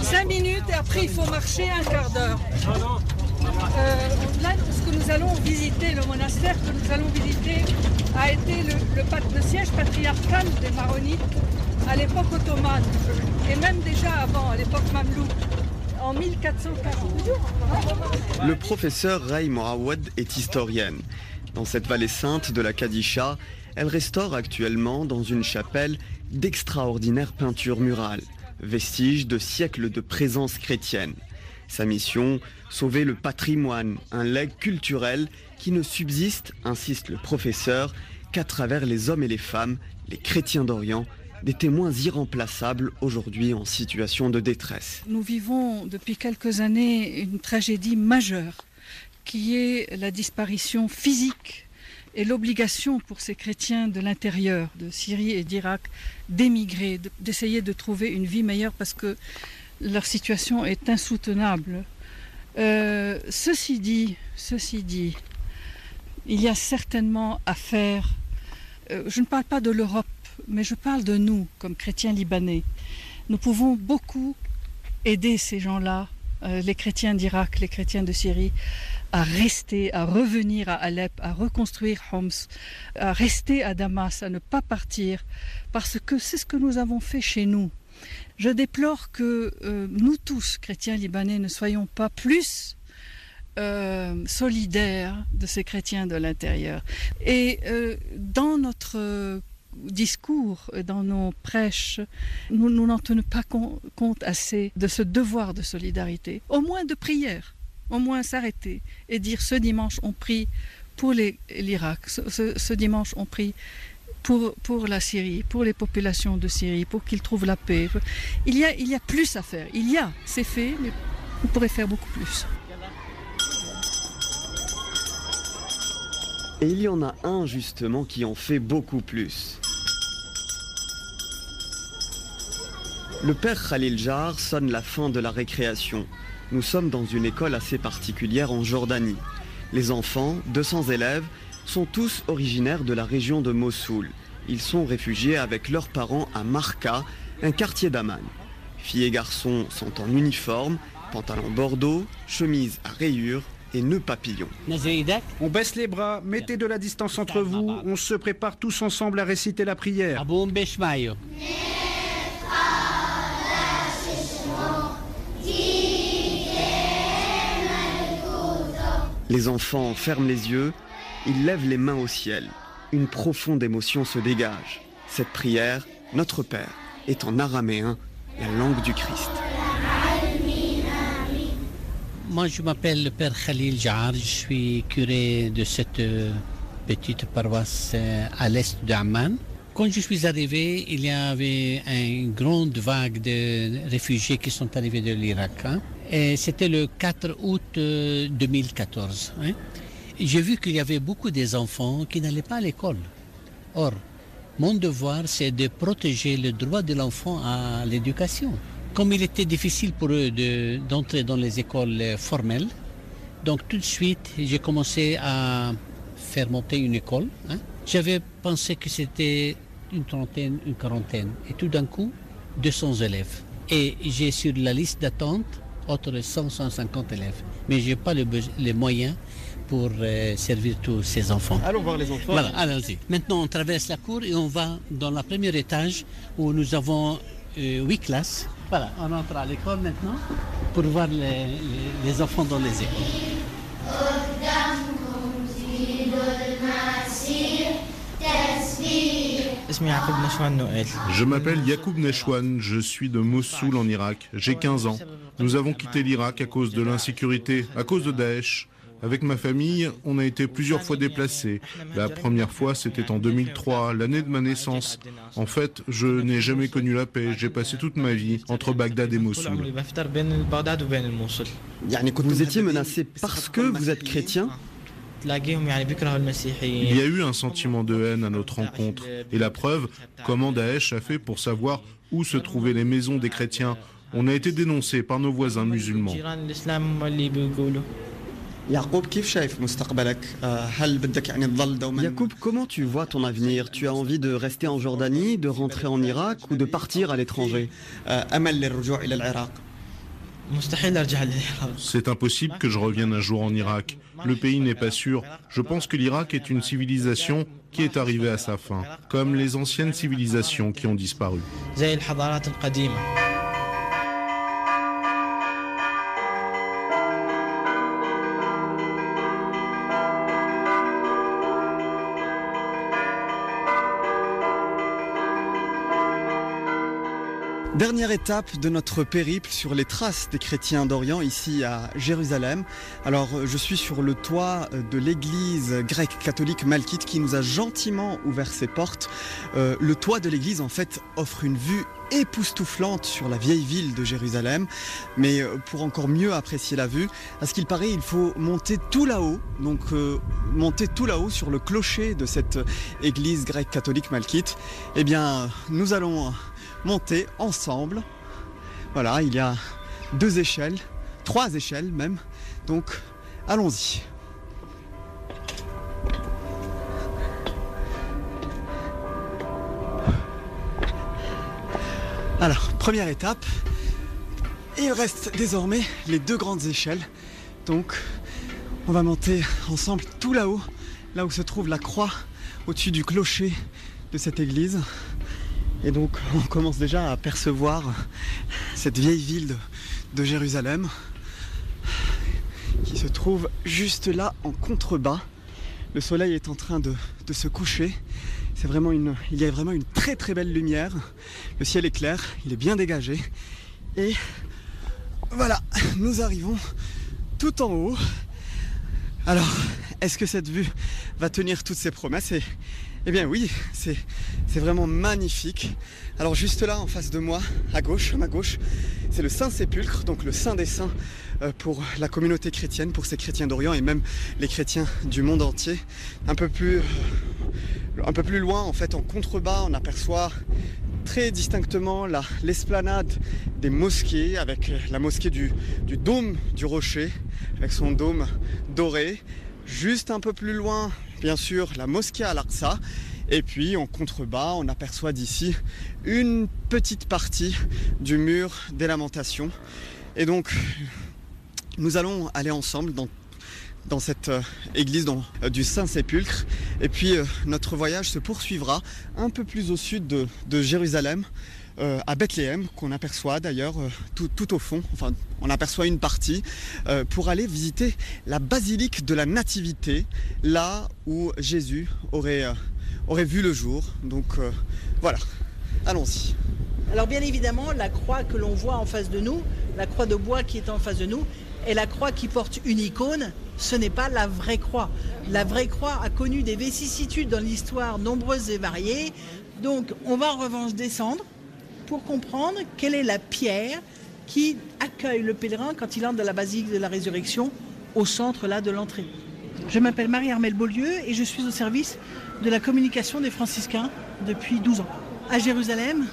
5 minutes et après il faut marcher un quart d'heure. Euh, là, ce que nous allons visiter, le monastère que nous allons visiter, a été le, le siège patriarcal des Maronites à l'époque ottomane et même déjà avant, à l'époque mamelouk en 1440. Le professeur Ray Moawad est historienne. Dans cette vallée sainte de la Kadisha, elle restaure actuellement dans une chapelle d'extraordinaires peintures murales, vestiges de siècles de présence chrétienne. Sa mission, sauver le patrimoine, un legs culturel qui ne subsiste, insiste le professeur, qu'à travers les hommes et les femmes, les chrétiens d'Orient, des témoins irremplaçables aujourd'hui en situation de détresse. Nous vivons depuis quelques années une tragédie majeure qui est la disparition physique et l'obligation pour ces chrétiens de l'intérieur, de Syrie et d'Irak, d'émigrer, d'essayer de trouver une vie meilleure parce que leur situation est insoutenable. Euh, ceci dit, il y a certainement à faire. Euh, je ne parle pas de l'Europe mais je parle de nous comme chrétiens libanais. Nous pouvons beaucoup aider ces gens-là, euh, les chrétiens d'Irak, les chrétiens de Syrie, à rester, à revenir à Alep, à reconstruire Homs, à rester à Damas, à ne pas partir, parce que c'est ce que nous avons fait chez nous. Je déplore que euh, nous tous, chrétiens libanais, ne soyons pas plus euh, solidaires de ces chrétiens de l'intérieur. Et dans notre discours, dans nos prêches, nous n'en tenons pas compte assez de ce devoir de solidarité, au moins de prière, au moins s'arrêter et dire ce dimanche on prie pour l'Irak, ce, dimanche on prie pour, pour la Syrie, pour les populations de Syrie, pour qu'ils trouvent la paix. Il y, a, il y a plus à faire. Il y a, c'est fait, mais on pourrait faire beaucoup plus. Et il y en a un justement qui en fait beaucoup plus. Le père Khalil Jar sonne la fin de la récréation. Nous sommes dans une école assez particulière en Jordanie. Les enfants, 200 élèves, sont tous originaires de la région de Mossoul. Ils sont réfugiés avec leurs parents à Marka, un quartier d'Aman. Filles et garçons sont en uniforme, pantalon bordeaux, chemise à rayures et nœuds papillons. On baisse les bras, mettez de la distance entre vous, on se prépare tous ensemble à réciter la prière. Les enfants ferment les yeux, ils lèvent les mains au ciel. Une profonde émotion se dégage. Cette prière, Notre Père, est en araméen, la langue du Christ. Moi, je m'appelle le Père Khalil Jar, je suis curé de cette euh, petite paroisse euh, à l'est d'Amman. Quand je suis arrivé, il y avait une grande vague de réfugiés qui sont arrivés de l'Irak. Hein. C'était le 4 août 2014. Euh, hein. J'ai vu qu'il y avait beaucoup des enfants qui n'allaient pas à l'école. Or, mon devoir, c'est de protéger le droit de l'enfant à l'éducation. Comme il était difficile pour eux d'entrer dans les écoles formelles, donc tout de suite, j'ai commencé à faire monter une école. Hein. J'avais pensé que c'était une trentaine, une quarantaine. Et tout d'un coup, 200 élèves. Et j'ai sur la liste d'attente autre 100, 150 élèves. Mais je n'ai pas les moyens pour euh, servir tous ces enfants. Allons voir les enfants. Voilà, allons-y. Maintenant, on traverse la cour et on va dans le premier étage où nous avons euh, huit classes. Voilà, on entre à l'école maintenant pour voir les, les enfants dans les écoles. Je m'appelle Yacoub Neshwan, je suis de Mossoul en Irak. J'ai 15 ans. Nous avons quitté l'Irak à cause de l'insécurité, à cause de Daesh. Avec ma famille, on a été plusieurs fois déplacés. La première fois, c'était en 2003, l'année de ma naissance. En fait, je n'ai jamais connu la paix. J'ai passé toute ma vie entre Bagdad et Mossoul. Vous étiez menacé parce que vous êtes chrétien? Il y a eu un sentiment de haine à notre rencontre. Et la preuve, comment Daesh a fait pour savoir où se trouvaient les maisons des chrétiens. On a été dénoncé par nos voisins musulmans. Yacoub, comment tu vois ton avenir? Tu as envie de rester en Jordanie, de rentrer en Irak ou de partir à l'étranger? C'est impossible que je revienne un jour en Irak. Le pays n'est pas sûr. Je pense que l'Irak est une civilisation qui est arrivée à sa fin, comme les anciennes civilisations qui ont disparu. Dernière étape de notre périple sur les traces des chrétiens d'Orient ici à Jérusalem. Alors je suis sur le toit de l'église grecque catholique Malkite qui nous a gentiment ouvert ses portes. Euh, le toit de l'église en fait offre une vue époustouflante sur la vieille ville de Jérusalem. Mais euh, pour encore mieux apprécier la vue, à ce qu'il paraît, il faut monter tout là-haut. Donc euh, monter tout là-haut sur le clocher de cette église grecque catholique Malkite. Eh bien, nous allons monter ensemble. Voilà, il y a deux échelles, trois échelles même. Donc, allons-y. Alors, première étape. Il reste désormais les deux grandes échelles. Donc, on va monter ensemble tout là-haut, là où se trouve la croix au-dessus du clocher de cette église. Et donc on commence déjà à percevoir cette vieille ville de, Jérusalem qui se trouve juste là en contrebas. Le soleil est en train de, se coucher. Il y a vraiment une très très belle lumière. Le ciel est clair, il est bien dégagé. Et voilà, nous arrivons tout en haut. Alors, est-ce que cette vue va tenir toutes ses promesses? Eh bien oui, c'est vraiment magnifique. Alors juste là, en face de moi, à gauche, à ma gauche, c'est le Saint-Sépulcre, donc le Saint des Saints euh, pour la communauté chrétienne, pour ces chrétiens d'Orient et même les chrétiens du monde entier. Un peu plus, euh, loin, en fait, en contrebas, on aperçoit très distinctement l'esplanade des mosquées avec la mosquée du dôme du rocher, avec son dôme doré. Juste un peu plus loin, bien sûr, la mosquée Al-Aqsa. Et puis en contrebas, on aperçoit d'ici une petite partie du mur des lamentations. Et donc, nous allons aller ensemble dans, cette euh, église euh, du Saint-Sépulcre. Et puis euh, notre voyage se poursuivra un peu plus au sud de, Jérusalem, à Bethléem, qu'on aperçoit d'ailleurs tout, au fond. Enfin, on aperçoit une partie pour aller visiter la basilique de la Nativité, là où Jésus aurait aurait vu le jour. Donc euh, voilà, allons-y. Alors bien évidemment, la croix que l'on voit en face de nous, la croix de bois qui est en face de nous, et la croix qui porte une icône, ce n'est pas la vraie croix. La vraie croix a connu des vicissitudes dans l'histoire nombreuses et variées. Donc on va en revanche descendre pour comprendre quelle est la pierre qui accueille le pèlerin quand il entre dans la basilique de la résurrection au centre là de l'entrée. Je m'appelle Marie-Armelle Beaulieu et je suis au service de la communication des franciscains depuis 12 ans. À Jérusalem,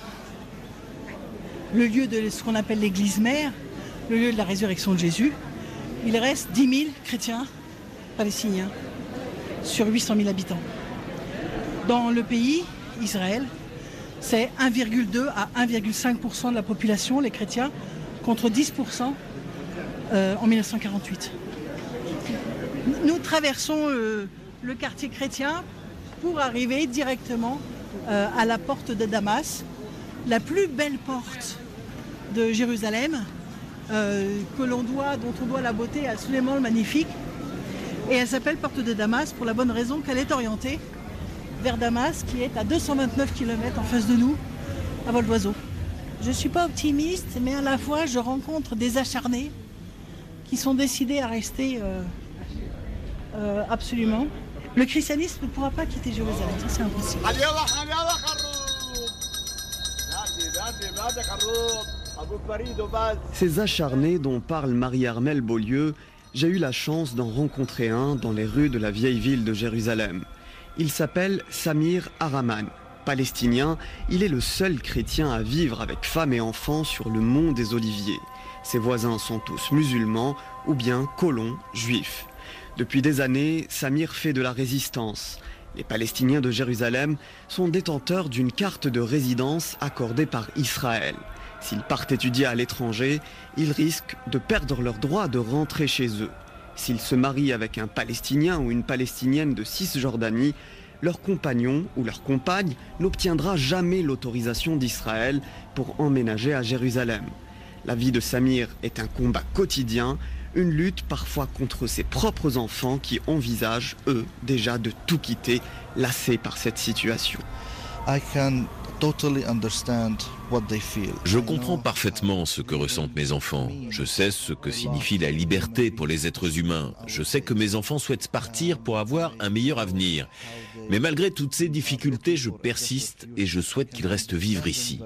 le lieu de ce qu'on appelle l'église mère, le lieu de la résurrection de Jésus, il reste 10 000 chrétiens palestiniens sur 800 000 habitants. Dans le pays, Israël, c'est 1,2 à 1,5% de la population, les chrétiens, contre 10% euh, en 1948. Nous traversons euh, le quartier chrétien pour arriver directement euh, à la porte de Damas, la plus belle porte de Jérusalem, que l'on doit, dont on doit la beauté à Suleiman le Magnifique. Et elle s'appelle Porte de Damas pour la bonne raison qu'elle est orientée vers Damas, qui est à 229 km en face de nous, à vol d'oiseau. Je ne suis pas optimiste, mais à la fois je rencontre des acharnés qui sont décidés à rester euh, absolument. Le christianisme ne pourra pas quitter Jérusalem, ça c'est impossible. Ces acharnés dont parle Marie-Armelle Beaulieu, j'ai eu la chance d'en rencontrer un dans les rues de la vieille ville de Jérusalem. Il s'appelle Samir Araman. Palestinien, il est le seul chrétien à vivre avec femme et enfants sur le mont des Oliviers. Ses voisins sont tous musulmans ou bien colons juifs. Depuis des années, Samir fait de la résistance. Les Palestiniens de Jérusalem sont détenteurs d'une carte de résidence accordée par Israël. S'ils partent étudier à l'étranger, ils risquent de perdre leur droit de rentrer chez eux. S'ils se marient avec un Palestinien ou une Palestinienne de Cisjordanie, leur compagnon ou leur compagne n'obtiendra jamais l'autorisation d'Israël pour emménager à Jérusalem. La vie de Samir est un combat quotidien une lutte parfois contre ses propres enfants qui envisagent, eux, déjà de tout quitter, lassés par cette situation. Je comprends parfaitement ce que ressentent mes enfants. Je sais ce que signifie la liberté pour les êtres humains. Je sais que mes enfants souhaitent partir pour avoir un meilleur avenir. Mais malgré toutes ces difficultés, je persiste et je souhaite qu'ils restent vivre ici.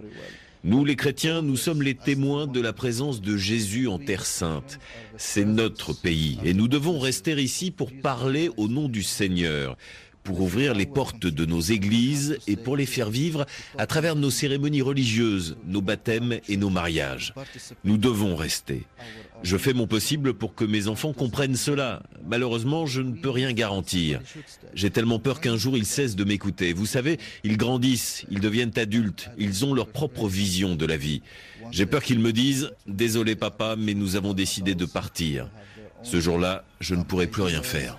Nous, les chrétiens, nous sommes les témoins de la présence de Jésus en Terre sainte. C'est notre pays et nous devons rester ici pour parler au nom du Seigneur pour ouvrir les portes de nos églises et pour les faire vivre à travers nos cérémonies religieuses, nos baptêmes et nos mariages. Nous devons rester. Je fais mon possible pour que mes enfants comprennent cela. Malheureusement, je ne peux rien garantir. J'ai tellement peur qu'un jour ils cessent de m'écouter. Vous savez, ils grandissent, ils deviennent adultes, ils ont leur propre vision de la vie. J'ai peur qu'ils me disent ⁇ Désolé papa, mais nous avons décidé de partir ⁇ Ce jour-là, je ne pourrai plus rien faire.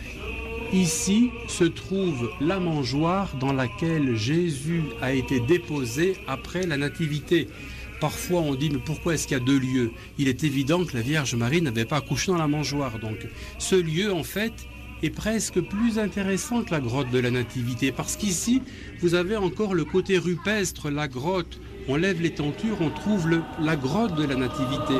ici se trouve la mangeoire dans laquelle Jésus a été déposé après la Nativité. Parfois on dit mais pourquoi est-ce qu'il y a deux lieux? Il est évident que la Vierge Marie n'avait pas accouché dans la mangeoire. Donc ce lieu en fait est presque plus intéressant que la grotte de la Nativité parce qu'ici vous avez encore le côté rupestre, la grotte on lève les tentures, on trouve la grotte de la Nativité.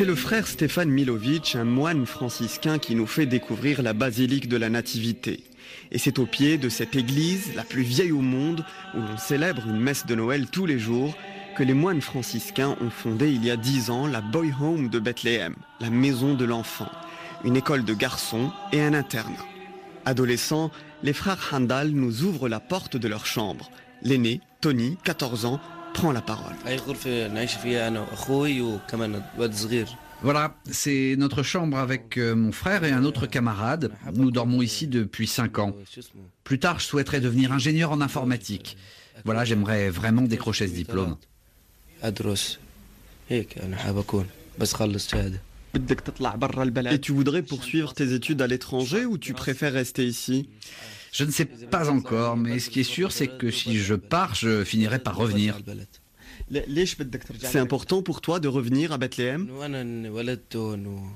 C'est le frère Stéphane Milovic, un moine franciscain qui nous fait découvrir la basilique de la Nativité. Et c'est au pied de cette église, la plus vieille au monde, où l'on célèbre une messe de Noël tous les jours, que les moines franciscains ont fondé il y a dix ans la Boy Home de Bethléem, la maison de l'enfant, une école de garçons et un internat. Adolescents, les frères Handal nous ouvrent la porte de leur chambre. L'aîné, Tony, 14 ans, prend la parole. Voilà, c'est notre chambre avec euh, mon frère et un autre camarade. Nous dormons ici depuis 5 ans. Plus tard, je souhaiterais devenir ingénieur en informatique. Voilà, j'aimerais vraiment décrocher ce diplôme. Et tu voudrais poursuivre tes études à l'étranger ou tu préfères rester ici? Je ne sais pas encore, mais ce qui est sûr, c'est que si je pars, je finirai par revenir. C'est important pour toi de revenir à Bethléem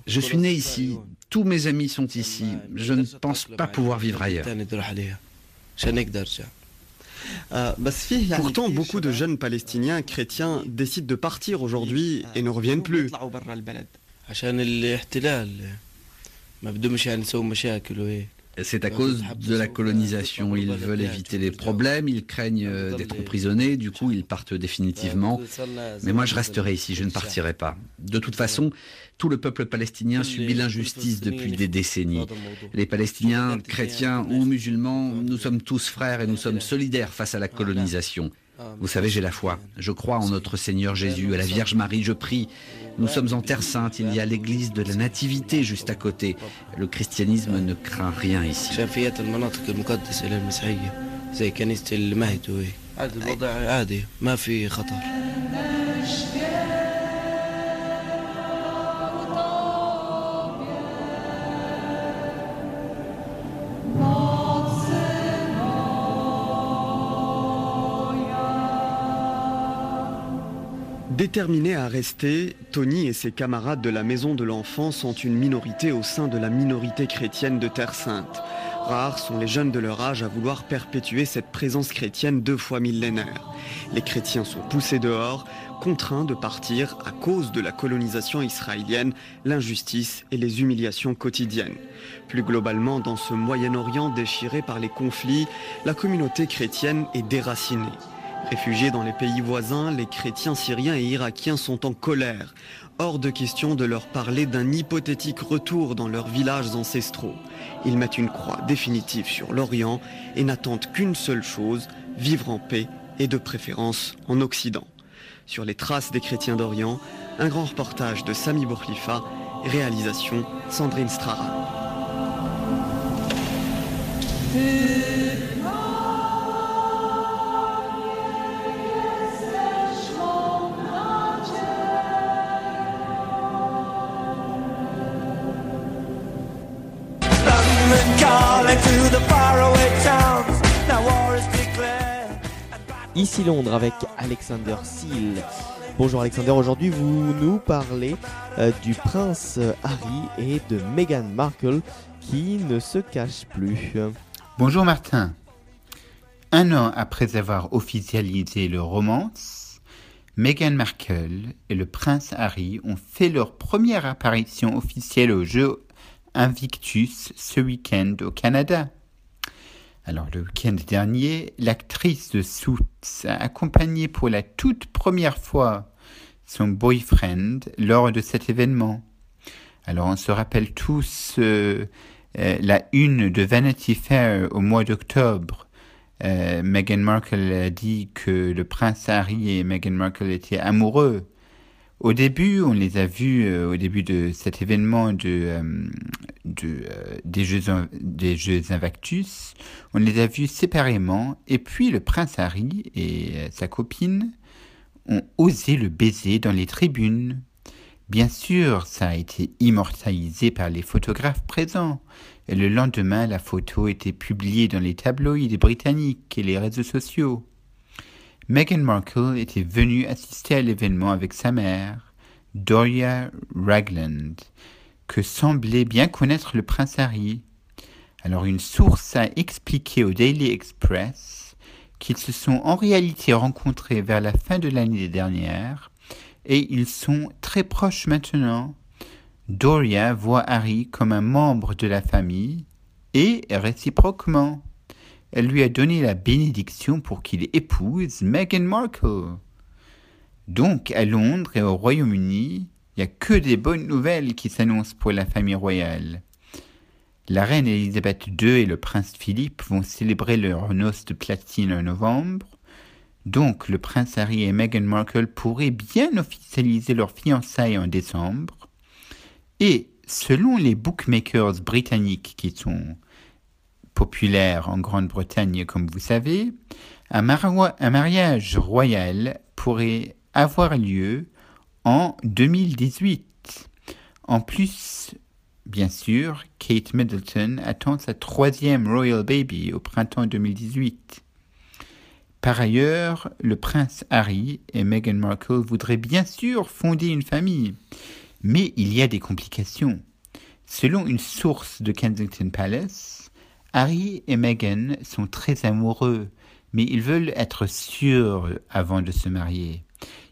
Je suis né ici, tous mes amis sont ici, je ne pense pas pouvoir vivre ailleurs. Pourtant, beaucoup de jeunes Palestiniens chrétiens décident de partir aujourd'hui et ne reviennent plus. C'est à cause de la colonisation. Ils veulent éviter les problèmes, ils craignent euh, d'être emprisonnés, du coup ils partent définitivement. Mais moi je resterai ici, je ne partirai pas. De toute façon, tout le peuple palestinien subit l'injustice depuis des décennies. Les Palestiniens, chrétiens ou musulmans, nous sommes tous frères et nous sommes solidaires face à la colonisation. Vous savez, j'ai la foi. Je crois en notre Seigneur Jésus, à la Vierge Marie, je prie. Nous sommes en Terre Sainte, il y a l'église de la Nativité juste à côté. Le christianisme ne craint rien ici. Déterminés à rester, Tony et ses camarades de la Maison de l'Enfant sont une minorité au sein de la minorité chrétienne de Terre Sainte. Rares sont les jeunes de leur âge à vouloir perpétuer cette présence chrétienne deux fois millénaire. Les chrétiens sont poussés dehors, contraints de partir à cause de la colonisation israélienne, l'injustice et les humiliations quotidiennes. Plus globalement, dans ce Moyen-Orient déchiré par les conflits, la communauté chrétienne est déracinée. Réfugiés dans les pays voisins, les chrétiens syriens et irakiens sont en colère. Hors de question de leur parler d'un hypothétique retour dans leurs villages ancestraux. Ils mettent une croix définitive sur l'Orient et n'attendent qu'une seule chose, vivre en paix et de préférence en Occident. Sur les traces des chrétiens d'Orient, un grand reportage de Sami Bourlifa, réalisation Sandrine Strara. Ici Londres avec Alexander Seal. Bonjour Alexander, aujourd'hui vous nous parlez euh, du prince Harry et de Meghan Markle qui ne se cachent plus. Bonjour Martin. Un an après avoir officialisé leur romance, Meghan Markle et le prince Harry ont fait leur première apparition officielle au jeu Invictus ce week-end au Canada. Alors le week-end dernier, l'actrice de Suits a accompagné pour la toute première fois son boyfriend lors de cet événement. Alors on se rappelle tous euh, euh, la une de Vanity Fair au mois d'octobre. Euh, Meghan Markle a dit que le prince Harry et Meghan Markle étaient amoureux. Au début, on les a vus euh, au début de cet événement de, euh, euh, des, Jeux, des Jeux Invictus, on les a vus séparément, et puis le prince Harry et sa copine ont osé le baiser dans les tribunes. Bien sûr, ça a été immortalisé par les photographes présents, et le lendemain, la photo était publiée dans les tabloïds britanniques et les réseaux sociaux. Meghan Markle était venue assister à l'événement avec sa mère, Doria Ragland, que semblait bien connaître le prince Harry. Alors une source a expliqué au Daily Express qu'ils se sont en réalité rencontrés vers la fin de l'année dernière, et ils sont très proches maintenant. Doria voit Harry comme un membre de la famille et réciproquement. Elle lui a donné la bénédiction pour qu'il épouse Meghan Markle. Donc, à Londres et au Royaume-Uni, il n'y a que des bonnes nouvelles qui s'annoncent pour la famille royale. La reine Elisabeth II et le prince Philippe vont célébrer leur noces de platine en novembre. Donc, le prince Harry et Meghan Markle pourraient bien officialiser leur fiançailles en décembre. Et selon les bookmakers britanniques qui sont populaires en Grande-Bretagne, comme vous savez, un, mariage royal pourrait avoir lieu en 2018. En plus, bien sûr, Kate Middleton attend sa troisième Royal Baby au printemps 2018. Par ailleurs, le prince Harry et Meghan Markle voudraient bien sûr fonder une famille, mais il y a des complications. Selon une source de Kensington Palace, Harry et Meghan sont très amoureux, mais ils veulent être sûrs avant de se marier.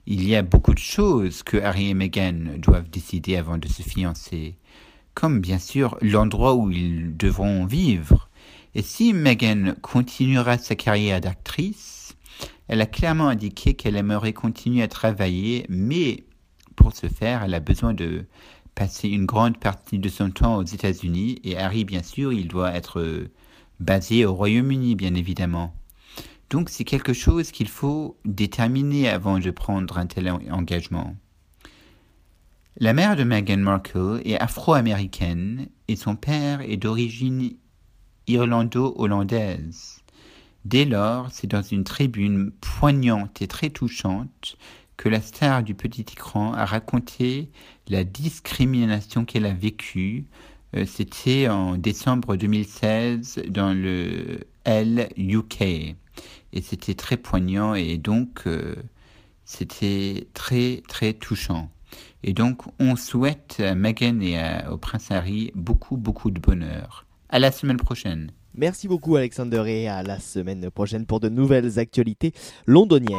Il y a beaucoup de choses que Harry et Meghan doivent décider avant de se fiancer, comme bien sûr l'endroit où ils devront vivre. Et si Meghan continuera sa carrière d'actrice, elle a clairement indiqué qu'elle aimerait continuer à travailler, mais pour ce faire, elle a besoin de passer une grande partie de son temps aux États-Unis et Harry, bien sûr, il doit être basé au Royaume-Uni, bien évidemment. Donc c'est quelque chose qu'il faut déterminer avant de prendre un tel engagement. La mère de Meghan Markle est afro-américaine et son père est d'origine irlando-hollandaise. Dès lors, c'est dans une tribune poignante et très touchante que la star du petit écran a raconté la discrimination qu'elle a vécue. Euh, c'était en décembre 2016 dans le L UK. Et c'était très poignant et donc euh, c'était très très touchant. Et donc on souhaite à Meghan et au prince Harry beaucoup beaucoup de bonheur. À la semaine prochaine. Merci beaucoup Alexander et à la semaine prochaine pour de nouvelles actualités londoniennes.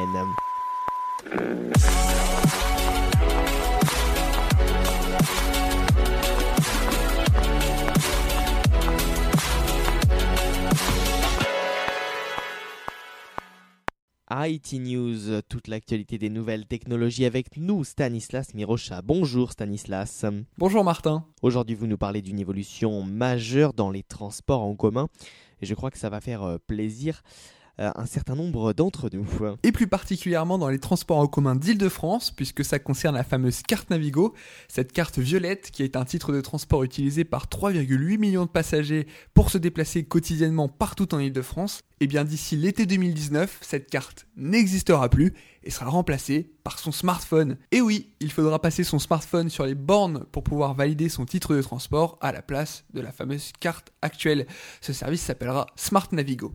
IT News, toute l'actualité des nouvelles technologies avec nous, Stanislas Mirocha. Bonjour Stanislas. Bonjour Martin. Aujourd'hui, vous nous parlez d'une évolution majeure dans les transports en commun et je crois que ça va faire euh, plaisir un certain nombre d'entre nous. Et plus particulièrement dans les transports en commun d'Île-de-France, puisque ça concerne la fameuse carte Navigo, cette carte violette qui est un titre de transport utilisé par 3,8 millions de passagers pour se déplacer quotidiennement partout en Île-de-France. Et eh bien d'ici l'été 2019, cette carte n'existera plus et sera remplacée par son smartphone. Et oui, il faudra passer son smartphone sur les bornes pour pouvoir valider son titre de transport à la place de la fameuse carte actuelle. Ce service s'appellera Smart Navigo.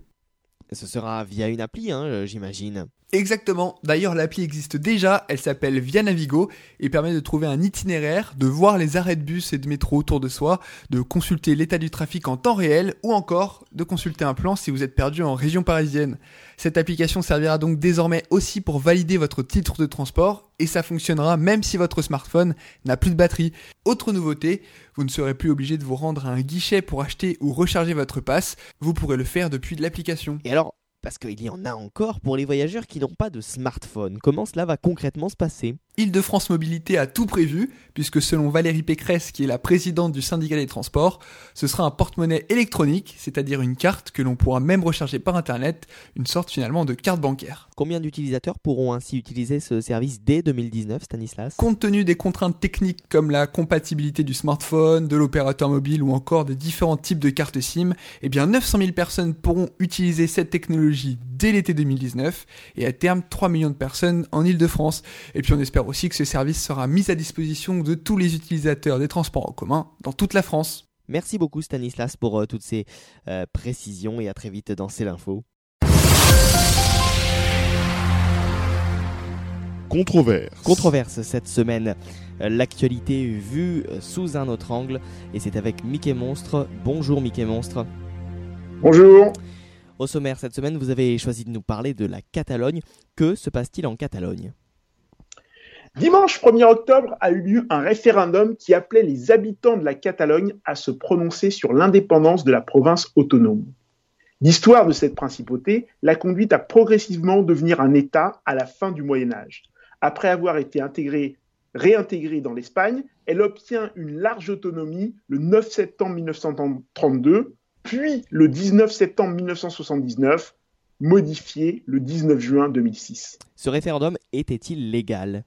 Ce sera via une appli, hein, euh, j'imagine. Exactement. D'ailleurs, l'appli existe déjà. Elle s'appelle Via Navigo et permet de trouver un itinéraire, de voir les arrêts de bus et de métro autour de soi, de consulter l'état du trafic en temps réel ou encore de consulter un plan si vous êtes perdu en région parisienne. Cette application servira donc désormais aussi pour valider votre titre de transport et ça fonctionnera même si votre smartphone n'a plus de batterie. Autre nouveauté, vous ne serez plus obligé de vous rendre à un guichet pour acheter ou recharger votre passe. Vous pourrez le faire depuis de l'application. Et alors, parce qu'il y en a encore pour les voyageurs qui n'ont pas de smartphone. Comment cela va concrètement se passer? Île-de-France Mobilité a tout prévu, puisque selon Valérie Pécresse, qui est la présidente du syndicat des transports, ce sera un porte-monnaie électronique, c'est-à-dire une carte que l'on pourra même recharger par Internet, une sorte finalement de carte bancaire. Combien d'utilisateurs pourront ainsi utiliser ce service dès 2019, Stanislas? Compte tenu des contraintes techniques comme la compatibilité du smartphone, de l'opérateur mobile ou encore des différents types de cartes SIM, eh bien 900 000 personnes pourront utiliser cette technologie dès l'été 2019 et à terme 3 millions de personnes en Île-de-France. Et puis on espère aussi que ce service sera mis à disposition de tous les utilisateurs des transports en commun dans toute la France. Merci beaucoup Stanislas pour euh, toutes ces euh, précisions et à très vite dans C'est l'info. Controverse. Controverse cette semaine. Euh, l'actualité vue sous un autre angle et c'est avec Mickey Monstre. Bonjour Mickey Monstre. Bonjour. Au sommaire cette semaine, vous avez choisi de nous parler de la Catalogne. Que se passe-t-il en Catalogne? Dimanche 1er octobre a eu lieu un référendum qui appelait les habitants de la Catalogne à se prononcer sur l'indépendance de la province autonome. L'histoire de cette principauté l'a conduite à progressivement devenir un État à la fin du Moyen Âge. Après avoir été intégrée, réintégrée dans l'Espagne, elle obtient une large autonomie le 9 septembre 1932, puis le 19 septembre 1979, modifiée le 19 juin 2006. Ce référendum était-il légal?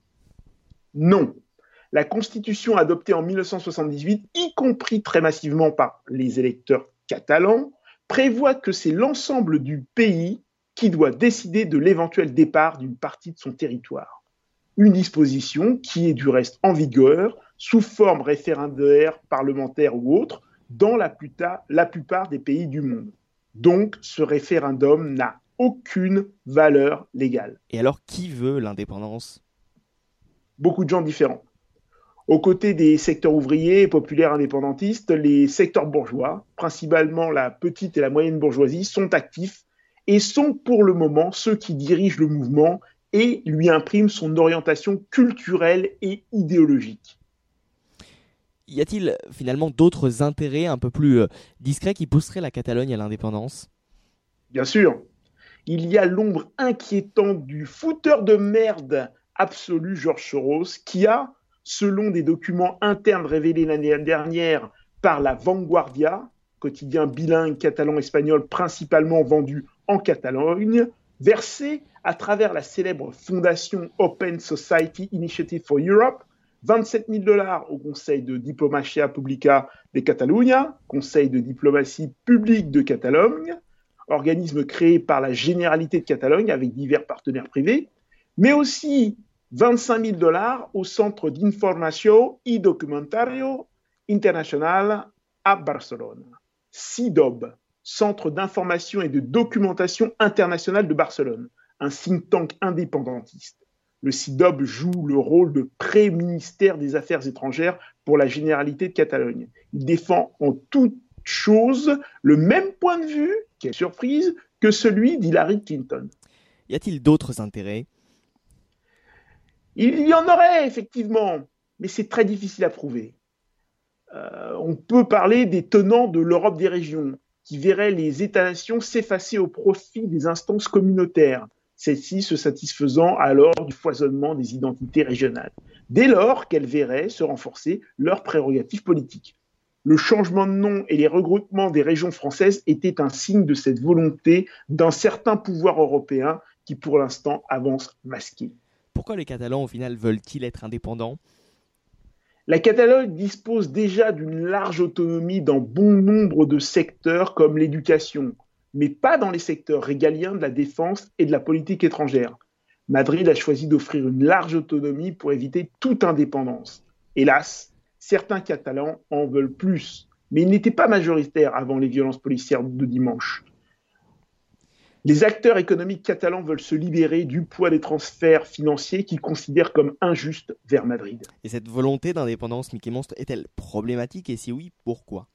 Non. La Constitution adoptée en 1978, y compris très massivement par les électeurs catalans, prévoit que c'est l'ensemble du pays qui doit décider de l'éventuel départ d'une partie de son territoire. Une disposition qui est du reste en vigueur sous forme référendaire, parlementaire ou autre dans la, plupart des pays du monde. Donc ce référendum n'a aucune valeur légale. Et alors qui veut l'indépendance? Beaucoup de gens différents. Aux côtés des secteurs ouvriers, populaires, indépendantistes, les secteurs bourgeois, principalement la petite et la moyenne bourgeoisie, sont actifs et sont pour le moment ceux qui dirigent le mouvement et lui impriment son orientation culturelle et idéologique. Y a-t-il finalement d'autres intérêts un peu plus euh, discrets qui pousseraient la Catalogne à l'indépendance? Bien sûr. Il y a l'ombre inquiétante du fouteur de merde absolu Georges Soros qui a, selon des documents internes révélés l'année dernière par la Vanguardia, quotidien bilingue catalan-espagnol principalement vendu en Catalogne, versé à travers la célèbre fondation Open Society Initiative for Europe 27 000 dollars au Conseil de Diplomatia Publica de Catalunya, Conseil de diplomatie publique de Catalogne, organisme créé par la Généralité de Catalogne avec divers partenaires privés, mais aussi 25 000 dollars au Centre d'Informació y Documentario Internacional à Barcelone. CIDOB, Centre d'information et de documentation internationale de Barcelone, un think tank indépendantiste. Le CIDOB joue le rôle de pré-ministère des Affaires étrangères pour la Généralité de Catalogne. Il défend en toute chose le même point de vue, quelle surprise, que celui d'Hillary Clinton. Y a-t-il d'autres intérêts? Il y en aurait effectivement, mais c'est très difficile à prouver. Euh, on peut parler des tenants de l'Europe des régions, qui verraient les États-nations s'effacer au profit des instances communautaires, celles-ci se satisfaisant alors du foisonnement des identités régionales, dès lors qu'elles verraient se renforcer leurs prérogatives politiques. Le changement de nom et les regroupements des régions françaises étaient un signe de cette volonté d'un certain pouvoir européen qui pour l'instant avance masqué. Pourquoi les Catalans, au final, veulent-ils être indépendants? La Catalogne dispose déjà d'une large autonomie dans bon nombre de secteurs comme l'éducation, mais pas dans les secteurs régaliens de la défense et de la politique étrangère. Madrid a choisi d'offrir une large autonomie pour éviter toute indépendance. Hélas, certains Catalans en veulent plus, mais ils n'étaient pas majoritaires avant les violences policières de dimanche. Les acteurs économiques catalans veulent se libérer du poids des transferts financiers qu'ils considèrent comme injustes vers Madrid. Et cette volonté d'indépendance Mickey Monstre est-elle problématique et si oui, pourquoi?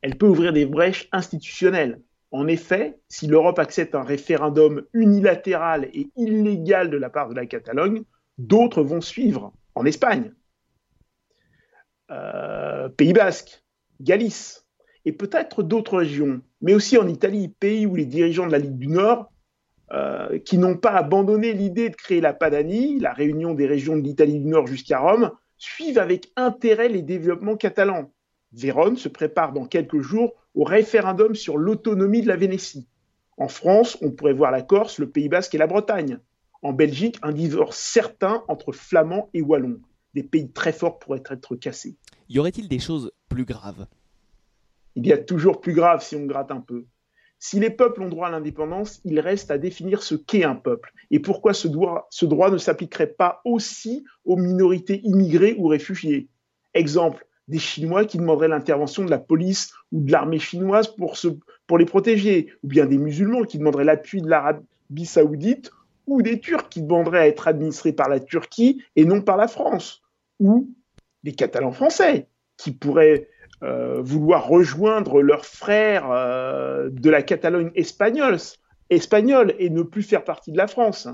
Elle peut ouvrir des brèches institutionnelles. En effet, si l'Europe accepte un référendum unilatéral et illégal de la part de la Catalogne, d'autres vont suivre en Espagne, euh, Pays Basque, Galice, et peut-être d'autres régions, mais aussi en Italie, pays où les dirigeants de la Ligue du Nord, euh, qui n'ont pas abandonné l'idée de créer la Padanie, la réunion des régions de l'Italie du Nord jusqu'à Rome, suivent avec intérêt les développements catalans. Vérone se prépare dans quelques jours au référendum sur l'autonomie de la Vénétie. En France, on pourrait voir la Corse, le Pays basque et la Bretagne. En Belgique, un divorce certain entre flamands et wallons. Des pays très forts pourraient être cassés. Y aurait-il des choses plus graves? Il y a toujours plus grave si on gratte un peu. Si les peuples ont droit à l'indépendance, il reste à définir ce qu'est un peuple et pourquoi ce droit, ne s'appliquerait pas aussi aux minorités immigrées ou réfugiées. Exemple, des Chinois qui demanderaient l'intervention de la police ou de l'armée chinoise pour, pour les protéger, ou bien des musulmans qui demanderaient l'appui de l'Arabie saoudite, ou des Turcs qui demanderaient à être administrés par la Turquie et non par la France, ou des Catalans français qui pourraient vouloir rejoindre leurs frères euh, de la Catalogne espagnole, espagnole et ne plus faire partie de la France.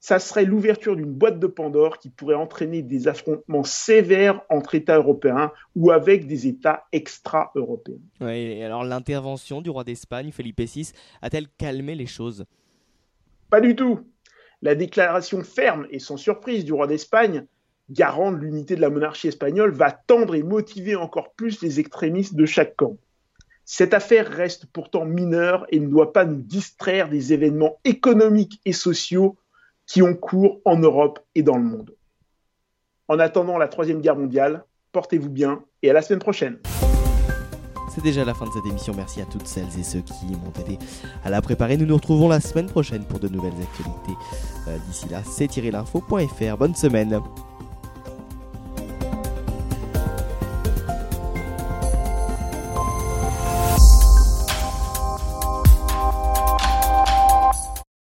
ça serait l'ouverture d'une boîte de Pandore qui pourrait entraîner des affrontements sévères entre États européens ou avec des États extra-européens. Oui, et alors l'intervention du roi d'Espagne, Felipe VI, a-t-elle calmé les choses? Pas du tout. La déclaration ferme et sans surprise du roi d'Espagne, garant de l'unité de la monarchie espagnole, va tendre et motiver encore plus les extrémistes de chaque camp. Cette affaire reste pourtant mineure et ne doit pas nous distraire des événements économiques et sociaux qui ont cours en Europe et dans le monde. En attendant la Troisième Guerre mondiale, portez-vous bien et à la semaine prochaine. C'est déjà la fin de cette émission. Merci à toutes celles et ceux qui m'ont aidé à la préparer. Nous nous retrouvons la semaine prochaine pour de nouvelles actualités. Euh, d'ici là, c'est l'info.fr. Bonne semaine.